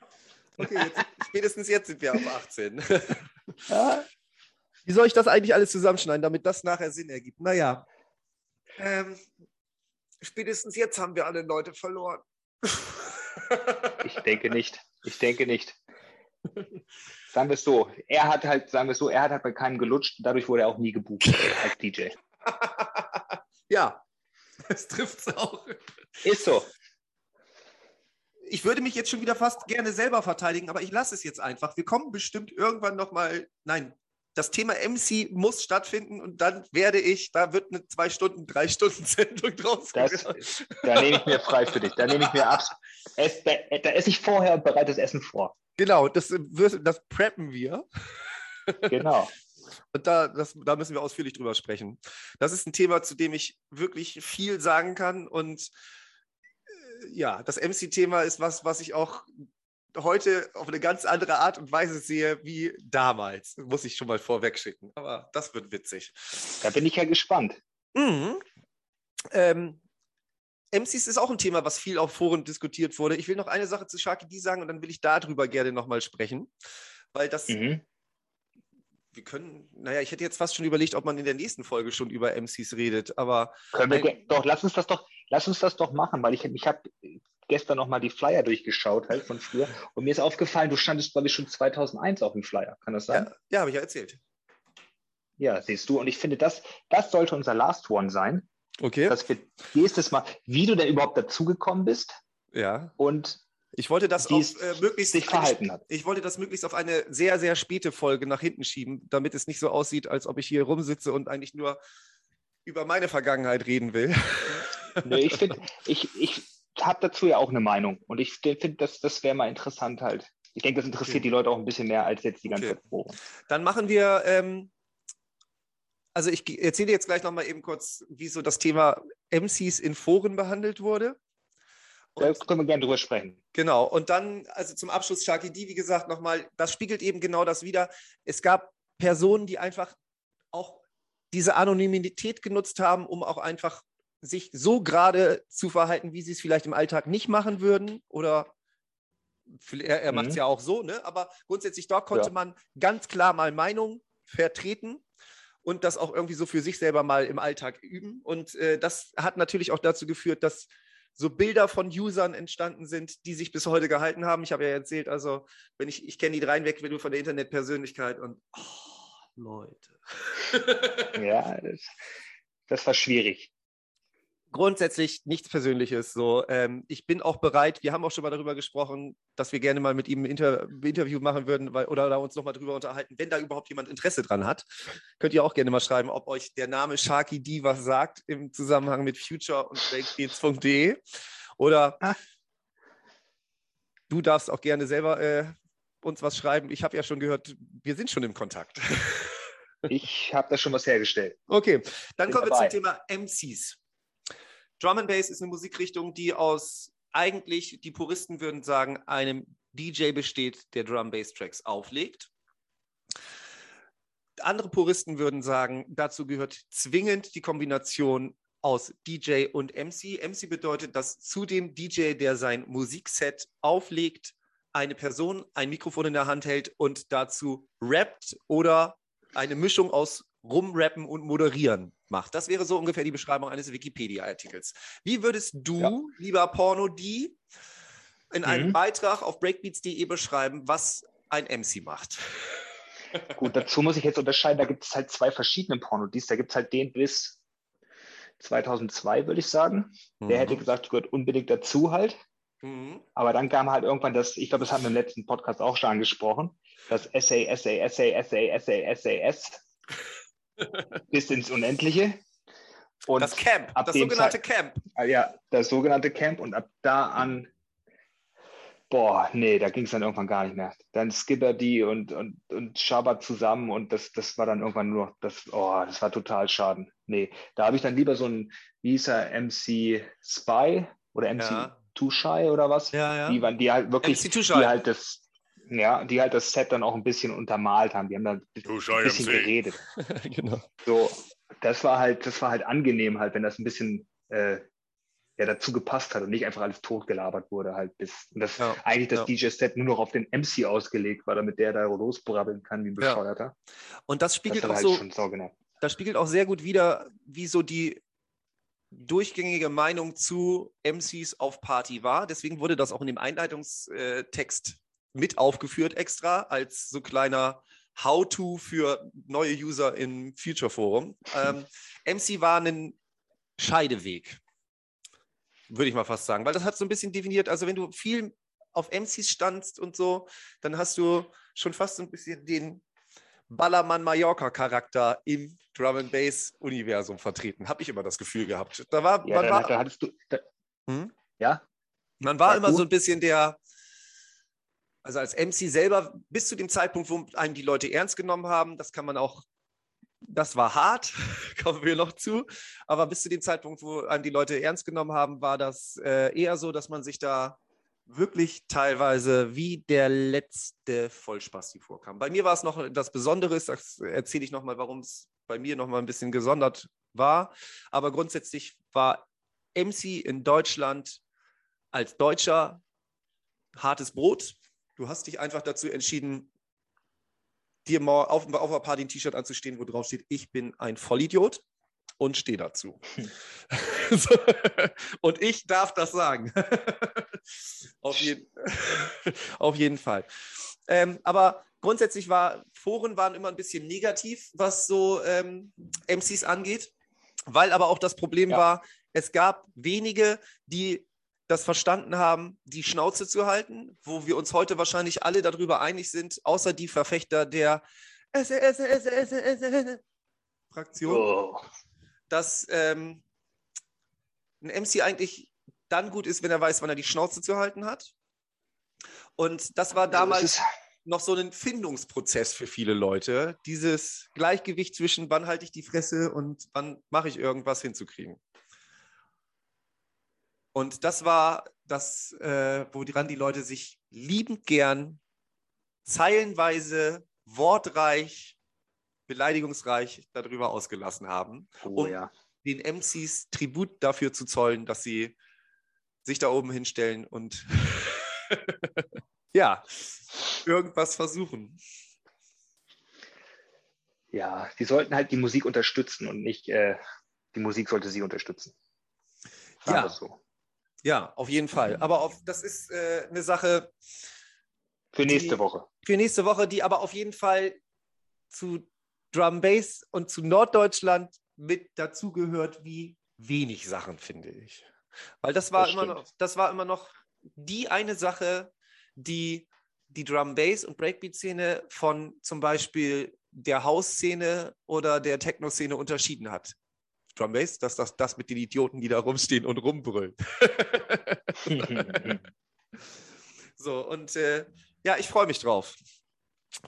Okay, jetzt, spätestens jetzt sind wir auf 18. Ja. Wie soll ich das eigentlich alles zusammenschneiden, damit das nachher Sinn ergibt? Naja, ähm, spätestens jetzt haben wir alle Leute verloren. Ich denke nicht. Ich denke nicht. Sagen wir es so, er hat halt, sagen wir es so, er hat halt bei keinem gelutscht, dadurch wurde er auch nie gebucht als DJ. ja, das trifft es auch. Ist so. Ich würde mich jetzt schon wieder fast gerne selber verteidigen, aber ich lasse es jetzt einfach. Wir kommen bestimmt irgendwann nochmal. Nein, das Thema MC muss stattfinden und dann werde ich, da wird eine zwei Stunden, drei Stunden Sendung draus. Das, da nehme ich mir frei für dich. Da nehme ich mir ab. Es, da, da esse ich vorher bereites Essen vor. Genau, das, das preppen wir. Genau. Und da, das, da müssen wir ausführlich drüber sprechen. Das ist ein Thema, zu dem ich wirklich viel sagen kann. Und ja, das MC-Thema ist was, was ich auch heute auf eine ganz andere Art und Weise sehe wie damals. Muss ich schon mal vorweg schicken. Aber das wird witzig. Da bin ich ja gespannt. Mhm. Ähm, MCs ist auch ein Thema, was viel auf Foren diskutiert wurde. Ich will noch eine Sache zu Sharky D sagen und dann will ich darüber gerne nochmal sprechen. Weil das, mhm. wir können, naja, ich hätte jetzt fast schon überlegt, ob man in der nächsten Folge schon über MCs redet, aber. Können wir, doch, lass uns das doch, lass uns das doch machen, weil ich, ich habe gestern nochmal die Flyer durchgeschaut, halt von früher, und mir ist aufgefallen, du standest, glaube ich, schon 2001 auf dem Flyer. Kann das sein? Ja, ja habe ich ja erzählt. Ja, siehst du, und ich finde, das, das sollte unser Last One sein. Okay. Dass wir nächstes Mal, wie du denn überhaupt dazugekommen bist. Ja. Und ich wollte das auf, äh, möglichst sich verhalten hat. Ich wollte das möglichst auf eine sehr, sehr späte Folge nach hinten schieben, damit es nicht so aussieht, als ob ich hier rumsitze und eigentlich nur über meine Vergangenheit reden will. Nee, ich finde, ich, ich habe dazu ja auch eine Meinung. Und ich finde, das, das wäre mal interessant halt. Ich denke, das interessiert okay. die Leute auch ein bisschen mehr als jetzt die ganze okay. Zeit. Dann machen wir ähm, also ich erzähle jetzt gleich nochmal eben kurz, wie so das Thema MCs in Foren behandelt wurde. Und, da können wir gerne drüber sprechen. Genau. Und dann, also zum Abschluss, Sharky D, wie gesagt, nochmal, das spiegelt eben genau das wieder. Es gab Personen, die einfach auch diese Anonymität genutzt haben, um auch einfach sich so gerade zu verhalten, wie sie es vielleicht im Alltag nicht machen würden oder er, er macht es Mhm. ja auch so, ne? aber grundsätzlich dort konnte Ja. man ganz klar mal Meinung vertreten und das auch irgendwie so für sich selber mal im Alltag üben. Und äh, das hat natürlich auch dazu geführt, dass so Bilder von Usern entstanden sind, die sich bis heute gehalten haben. Ich habe ja erzählt, also wenn ich, ich kenne die dreien weg, wenn du von der Internetpersönlichkeit und oh, Leute. Ja, das, das war schwierig. Grundsätzlich nichts Persönliches. So, ähm, ich bin auch bereit. Wir haben auch schon mal darüber gesprochen, dass wir gerne mal mit ihm ein Inter Interview machen würden weil, oder da uns noch mal drüber unterhalten, wenn da überhaupt jemand Interesse dran hat. Könnt ihr auch gerne mal schreiben, ob euch der Name Sharky D was sagt im Zusammenhang mit Future und breakbeats.de oder Ah. du darfst auch gerne selber äh, uns was schreiben. Ich habe ja schon gehört, wir sind schon im Kontakt. Ich habe da schon was hergestellt. Okay, dann Bin kommen wir dabei. zum Thema MCs. Drum and Bass ist eine Musikrichtung, die aus eigentlich, die Puristen würden sagen, einem DJ besteht, der Drum Bass Tracks auflegt. Andere Puristen würden sagen, dazu gehört zwingend die Kombination aus DJ und MC. MC bedeutet, dass zu dem DJ, der sein Musikset auflegt, eine Person ein Mikrofon in der Hand hält und dazu rappt oder eine Mischung aus rumrappen und moderieren macht. Das wäre so ungefähr die Beschreibung eines Wikipedia-Artikels. Wie würdest du, Ja. lieber Porno, die in einem Mhm. Beitrag auf breakbeats.de beschreiben, was ein MC macht? Gut, dazu muss ich jetzt unterscheiden, da gibt es halt zwei verschiedene Pornodies. Da gibt es halt den bis 2002, würde ich sagen. Der hätte gesagt, gehört unbedingt dazu halt. Mhm. Aber dann kam halt irgendwann das, ich glaube, das haben wir im letzten Podcast auch schon angesprochen, das Essay, Essay, Essay, Essay, Essay, Essay, S bis ins Unendliche. Und das Camp, ab das dem sogenannte Zeit- Camp. Ah, Ja, das sogenannte Camp und ab da an, boah, nee, da ging es dann irgendwann gar nicht mehr. Dann Skipper die und, und, und Shabbat zusammen und das, das war dann irgendwann nur noch, das, oh, das war total schaden. Nee, da habe ich dann lieber so ein, wie hieß er, MC Spy oder MC Ja. Too Shy oder was? Ja, ja. Die waren, die halt wirklich, MC die halt das, ja, die halt das Set dann auch ein bisschen untermalt haben. Die haben da ein bisschen, geredet. genau. So, das war halt, das war halt angenehm halt, wenn das ein bisschen äh, ja, dazu gepasst hat und nicht einfach alles totgelabert wurde halt bis und das Ja, eigentlich das ja. DJ-Set nur noch auf den MC ausgelegt war, damit der da losbrabbeln kann wie ein Ja. Bescheuerter. Und das Das spiegelt war auch halt so, das spiegelt auch sehr gut wider, wie so die durchgängige Meinung zu MCs auf Party war. Deswegen wurde das auch in dem Einleitungstext mit aufgeführt extra als so kleiner How-to für neue User im Future Forum. Ähm, MC war ein Scheideweg, würde ich mal fast sagen, weil das hat so ein bisschen definiert, also wenn du viel auf MCs standst und so, dann hast du schon fast so ein bisschen den Ballermann Mallorca Charakter im Drum and Bass Universum vertreten, habe ich immer das Gefühl gehabt. Da war, Ja, man, da, war, da hattest du, da, Hm? ja, man war Sag immer du. so ein bisschen der, also als MC selber, bis zu dem Zeitpunkt, wo einem die Leute ernst genommen haben, das kann man auch, das war hart, kommen wir noch zu, aber bis zu dem Zeitpunkt, wo einem die Leute ernst genommen haben, war das äh, eher so, dass man sich da wirklich teilweise wie der letzte Vollspasti vorkam. Bei mir war es noch das Besondere, das erzähle ich nochmal, warum es bei mir nochmal ein bisschen gesondert war, aber grundsätzlich war MC in Deutschland als Deutscher hartes Brot. Du hast dich einfach dazu entschieden, dir mal auf, auf einer Party ein T-Shirt anzustehen, wo drauf steht, ich bin ein Vollidiot und stehe dazu. so, und ich darf das sagen. auf, jeden, auf jeden Fall. Ähm, aber grundsätzlich war, Foren waren immer ein bisschen negativ, was so ähm, MCs angeht, weil aber auch das Problem Ja. war, es gab wenige, die das verstanden haben, die Schnauze zu halten, wo wir uns heute wahrscheinlich alle darüber einig sind, außer die Verfechter der Fraktion, oh, dass ähm, ein MC eigentlich dann gut ist, wenn er weiß, wann er die Schnauze zu halten hat. Und das war also damals noch so ein Findungsprozess für viele Leute, dieses Gleichgewicht zwischen wann halte ich die Fresse und wann mache ich irgendwas hinzukriegen. Und das war das, äh, woran die Leute sich liebend gern, zeilenweise, wortreich beleidigungsreich darüber ausgelassen haben, Oh um ja. den MCs Tribut dafür zu zollen, dass sie sich da oben hinstellen und ja, irgendwas versuchen. Ja, die sollten halt die Musik unterstützen und nicht äh, die Musik sollte sie unterstützen. Ja. so. Ja, auf jeden Fall. Aber auf, das ist äh, eine Sache Für nächste Die- Woche. für nächste Woche, die aber auf jeden Fall zu Drum Bass und zu Norddeutschland mit dazugehört wie wenig Sachen, finde ich. Weil das war Das immer stimmt. noch, das war immer noch die eine Sache, die die Drum Bass und Breakbeat-Szene von zum Beispiel der House-Szene oder der Techno-Szene unterschieden hat. Drum Bass, das ist das, das mit den Idioten, die da rumstehen und rumbrüllen. So, und äh, ja, ich freue mich drauf.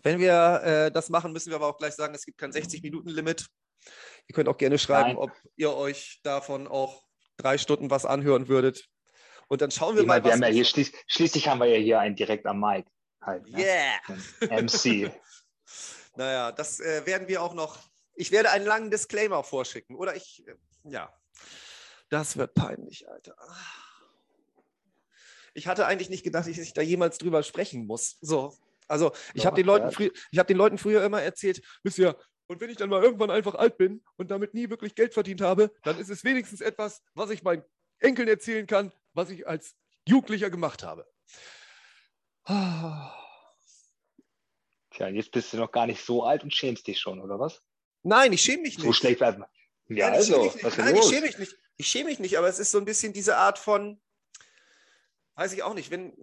Wenn wir äh, das machen, müssen wir aber auch gleich sagen, es gibt kein 60-Minuten-Limit. Ihr könnt auch gerne schreiben, Nein. ob ihr euch davon auch drei Stunden was anhören würdet. Und dann schauen wir Ich mal, meine, wir haben ja hier schließ, schließlich haben wir ja hier einen direkt am Mic. Halt, ne? Yeah! MC. Naja, das äh, werden wir auch noch. Ich werde einen langen Disclaimer vorschicken. Oder ich, äh, ja. Das wird peinlich, Alter. Ich hatte eigentlich nicht gedacht, dass ich da jemals drüber sprechen muss. So. Also, ich habe den, Leuten ich hab den Leuten früher immer erzählt, wisst ihr, und wenn ich dann mal irgendwann einfach alt bin und damit nie wirklich Geld verdient habe, dann ist es wenigstens etwas, was ich meinen Enkeln erzählen kann, was ich als Jugendlicher gemacht habe. Ah. Tja, jetzt bist du noch gar nicht so alt und schämst dich schon, oder was? Nein, ich schäme mich nicht. So schlecht wir. Ja, Nein, ich schäme also, mich nicht. was Nein, ich los? schäme mich nicht. Ich schäme mich nicht, aber es ist so ein bisschen diese Art von, weiß ich auch nicht, wenn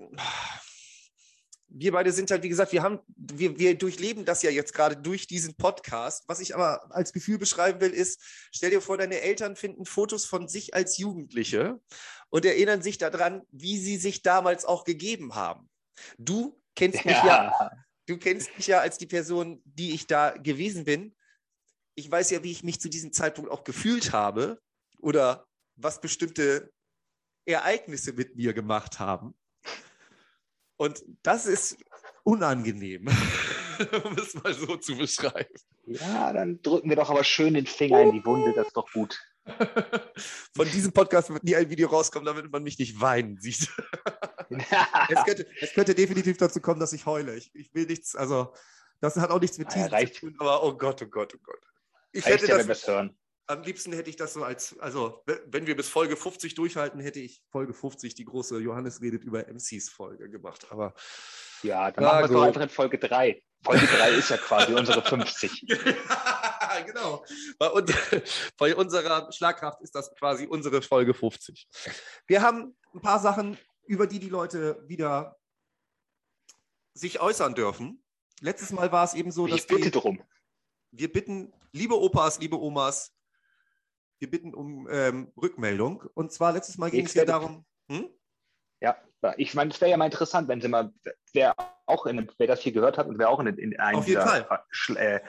wir beide sind halt, wie gesagt, wir haben, wir, wir durchleben das ja jetzt gerade durch diesen Podcast. Was ich aber als Gefühl beschreiben will, ist, stell dir vor, deine Eltern finden Fotos von sich als Jugendliche und erinnern sich daran, wie sie sich damals auch gegeben haben. Du kennst mich ja Ja, du kennst mich ja als die Person, die ich da gewesen bin. Ich weiß ja, wie ich mich zu diesem Zeitpunkt auch gefühlt habe oder was bestimmte Ereignisse mit mir gemacht haben. Und das ist unangenehm, um es mal so zu beschreiben. ja, dann drücken wir doch aber schön den Finger in die Wunde, das ist doch gut. Von diesem Podcast wird nie ein Video rauskommen, damit man mich nicht weinen sieht. Es könnte, es könnte definitiv dazu kommen, dass ich heule. Ich, ich will nichts, also das hat auch nichts mit reicht. zu tun, aber oh Gott, oh Gott, oh Gott. Ich hätte ja, das, es hören. am liebsten hätte ich das so als, also wenn wir bis Folge 50 durchhalten, hätte ich Folge 50 die große Johannes redet über MCs Folge gemacht. Aber Ja, dann machen wir es doch einfach in Folge 3. Folge 3 ist ja quasi unsere 50. genau. Bei, uns, bei unserer Schlagkraft ist das quasi unsere Folge 50. Wir haben ein paar Sachen, über die die Leute wieder sich äußern dürfen. Letztes Mal war es eben so, dass Ich bitte die, drum. wir bitten, liebe Opas, liebe Omas, wir bitten um ähm, Rückmeldung. Und zwar letztes Mal ging es ja darum, hm? Ja, ich meine, es wäre ja mal interessant, wenn Sie mal, wer auch in, wer das hier gehört hat und wer auch in, in einem dieser äh,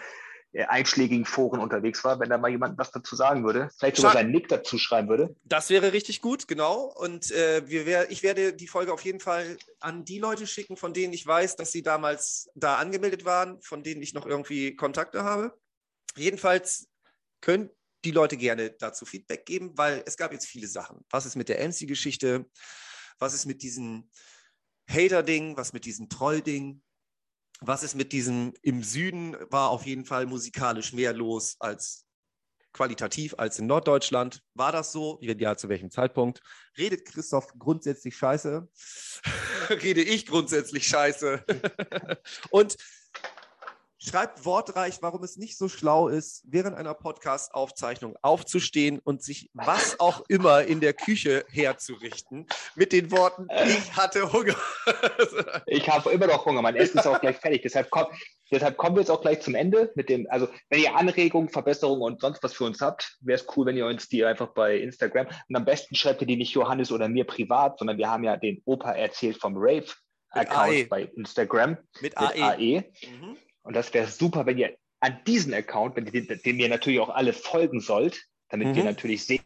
äh, einschlägigen Foren unterwegs war, wenn da mal jemand was dazu sagen würde, vielleicht sogar seinen Nick dazu schreiben würde. Das wäre richtig gut, genau. Und äh, wir wär, ich werde die Folge auf jeden Fall an die Leute schicken, von denen ich weiß, dass sie damals da angemeldet waren, von denen ich noch irgendwie Kontakte habe. Jedenfalls können die Leute gerne dazu Feedback geben, weil es gab jetzt viele Sachen. Was ist mit der MC-Geschichte? Was ist mit diesem Hater-Ding? Was mit diesem Troll-Ding? Was ist mit diesem im Süden war auf jeden Fall musikalisch mehr los als qualitativ als in Norddeutschland. War das so? Wenn ja, zu welchem Zeitpunkt? Redet Christoph grundsätzlich scheiße? Rede ich grundsätzlich scheiße? Und schreibt wortreich, warum es nicht so schlau ist, während einer Podcast-Aufzeichnung aufzustehen und sich was auch immer in der Küche herzurichten mit den Worten, ich hatte Hunger. Ich habe immer noch Hunger, mein Essen ist auch gleich fertig. Deshalb, komm, deshalb kommen wir jetzt auch gleich zum Ende mit dem, also wenn ihr Anregungen, Verbesserungen und sonst was für uns habt, wäre es cool, wenn ihr uns die einfach bei Instagram und am besten schreibt ihr die nicht Johannes oder mir privat, sondern wir haben ja den Opa erzählt vom AE. Rave-Account bei Instagram mit mit AE. AE. Mhm. Und das wäre super, wenn ihr an diesen Account, wenn ihr, dem ihr natürlich auch alle folgen sollt, damit Mhm. wir natürlich sehen,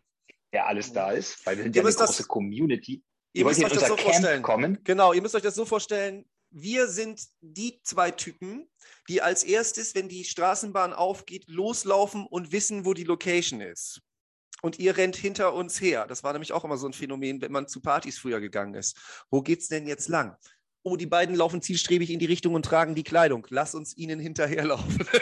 wer alles da ist, weil wir sind Ihr ja eine müsst das- große Community. Ihr wollt müsst euch das so Camp vorstellen. kommen. Genau, ihr müsst euch das so vorstellen. wir sind die zwei Typen, die als erstes, wenn die Straßenbahn aufgeht, loslaufen und wissen, wo die Location ist. Und ihr rennt hinter uns her. Das war nämlich auch immer so ein Phänomen, wenn man zu Partys früher gegangen ist. Wo geht's denn jetzt lang? Oh, die beiden laufen zielstrebig in die Richtung und tragen die Kleidung. Lass uns ihnen hinterherlaufen.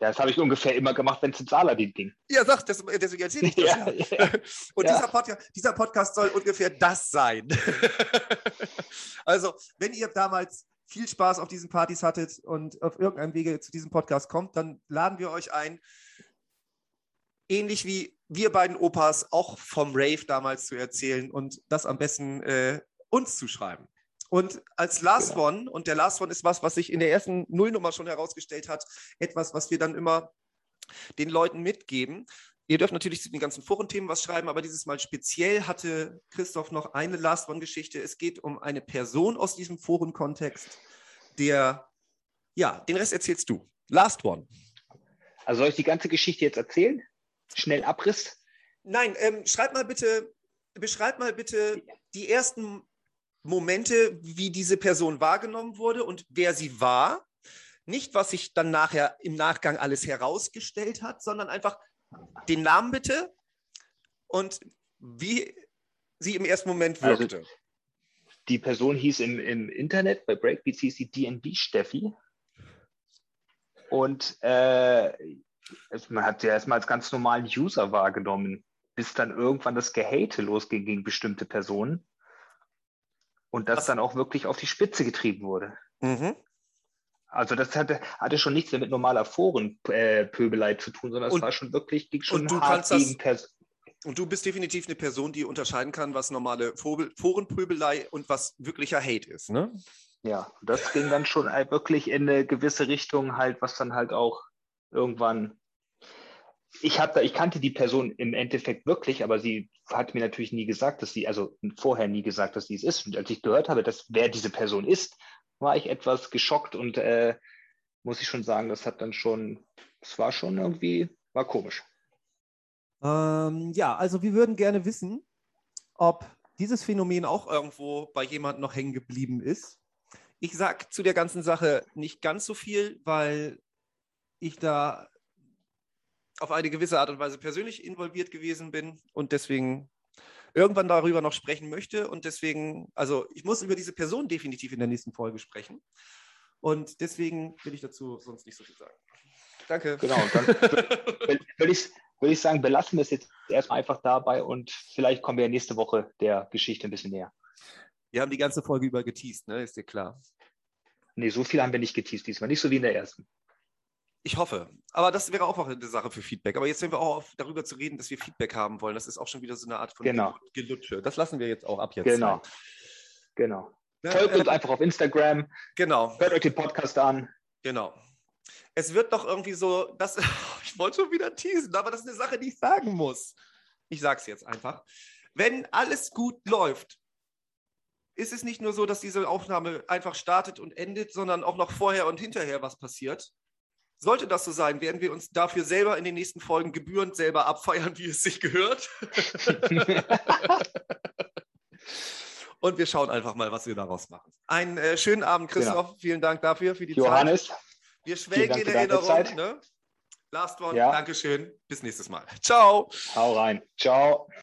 Ja, das habe ich ungefähr immer gemacht, wenn es ins Aladdin ging. Ja, sag, das, deswegen erzähle ich das. Ja, Ja, ja. Und Ja. dieser, Podcast, dieser Podcast soll ungefähr das sein. also, wenn ihr damals viel Spaß auf diesen Partys hattet und auf irgendeinem Wege zu diesem Podcast kommt, dann laden wir euch ein, ähnlich wie wir beiden Opas auch vom Rave damals zu erzählen und das am besten äh, uns zu schreiben. Und als Last Genau. One, und der Last One ist was, was sich in der ersten Nullnummer schon herausgestellt hat, etwas, was wir dann immer den Leuten mitgeben. Ihr dürft natürlich zu den ganzen Forenthemen was schreiben, aber dieses Mal speziell hatte Christoph noch eine Last One-Geschichte. Es geht um eine Person aus diesem Forenkontext, der, ja, den Rest erzählst du. Last One. Also soll ich die ganze Geschichte jetzt erzählen? Schnell Abriss? Nein, ähm, schreib mal bitte, beschreib mal bitte die ersten Momente, wie diese Person wahrgenommen wurde und wer sie war. Nicht, was sich dann nachher im Nachgang alles herausgestellt hat, sondern einfach den Namen bitte und wie sie im ersten Moment Also- wirkte. Die Person hieß im, im Internet, bei Breakbeats hieß sie DNB Steffi. Und äh, man hat sie erstmal als ganz normalen User wahrgenommen, bis dann irgendwann das Gehate losging gegen bestimmte Personen. Und das Was- dann auch wirklich auf die Spitze getrieben wurde. mhm. Also das hatte, hatte schon nichts mehr mit normaler Forenpöbelei zu tun, sondern es war schon wirklich, ging schon und du hart das- gegen Pers Und du bist definitiv eine Person, die unterscheiden kann, was normale Forenpöbelei und was wirklicher Hate ist. Ne? Ja, das ging dann schon halt wirklich in eine gewisse Richtung halt, was dann halt auch irgendwann. Ich hab da, ich kannte die Person im Endeffekt wirklich, aber sie hat mir natürlich nie gesagt, dass sie, also vorher nie gesagt, dass sie es ist. Und als ich gehört habe, dass wer diese Person ist, war ich etwas geschockt und äh, muss ich schon sagen, das hat dann schon, es war schon irgendwie, war komisch. Ähm, ja, also wir würden gerne wissen, ob dieses Phänomen auch irgendwo bei jemand noch hängen geblieben ist. Ich sage zu der ganzen Sache nicht ganz so viel, weil ich da auf eine gewisse Art und Weise persönlich involviert gewesen bin und deswegen irgendwann darüber noch sprechen möchte. Und deswegen, also ich muss über diese Person definitiv in der nächsten Folge sprechen. Und deswegen will ich dazu sonst nicht so viel sagen. Danke. Genau, dann würde ich, würde ich sagen, belassen wir es jetzt erstmal einfach dabei und vielleicht kommen wir nächste Woche der Geschichte ein bisschen näher. Wir haben die ganze Folge über geteased, ne? Ist dir klar. Nee, so viel haben wir nicht geteased diesmal, nicht so wie in der ersten. Ich hoffe. Aber das wäre auch noch eine Sache für Feedback. Aber jetzt sind wir auch auf, darüber zu reden, dass wir Feedback haben wollen. Das ist auch schon wieder so eine Art von Genau. Gelutsche. Das lassen wir jetzt auch ab jetzt. Genau. sein. Genau. Folgt uns Äh, einfach auf Instagram, Genau, hört euch den Podcast an. genau. Es wird doch irgendwie so, das, ich wollte schon wieder teasen, aber das ist eine Sache, die ich sagen muss. Ich sage es jetzt einfach. Wenn alles gut läuft, ist es nicht nur so, dass diese Aufnahme einfach startet und endet, sondern auch noch vorher und hinterher was passiert. Sollte das so sein, werden wir uns dafür selber in den nächsten Folgen gebührend selber abfeiern, wie es sich gehört. Und wir schauen einfach mal, was wir daraus machen. Einen äh, schönen Abend, Christoph. Vielen Dank dafür, für die Zeit. Johannes, Wir schwelgen in Erinnerung. Ne? Last one. Ja. Dankeschön. Bis nächstes Mal. Ciao. hau rein. Ciao.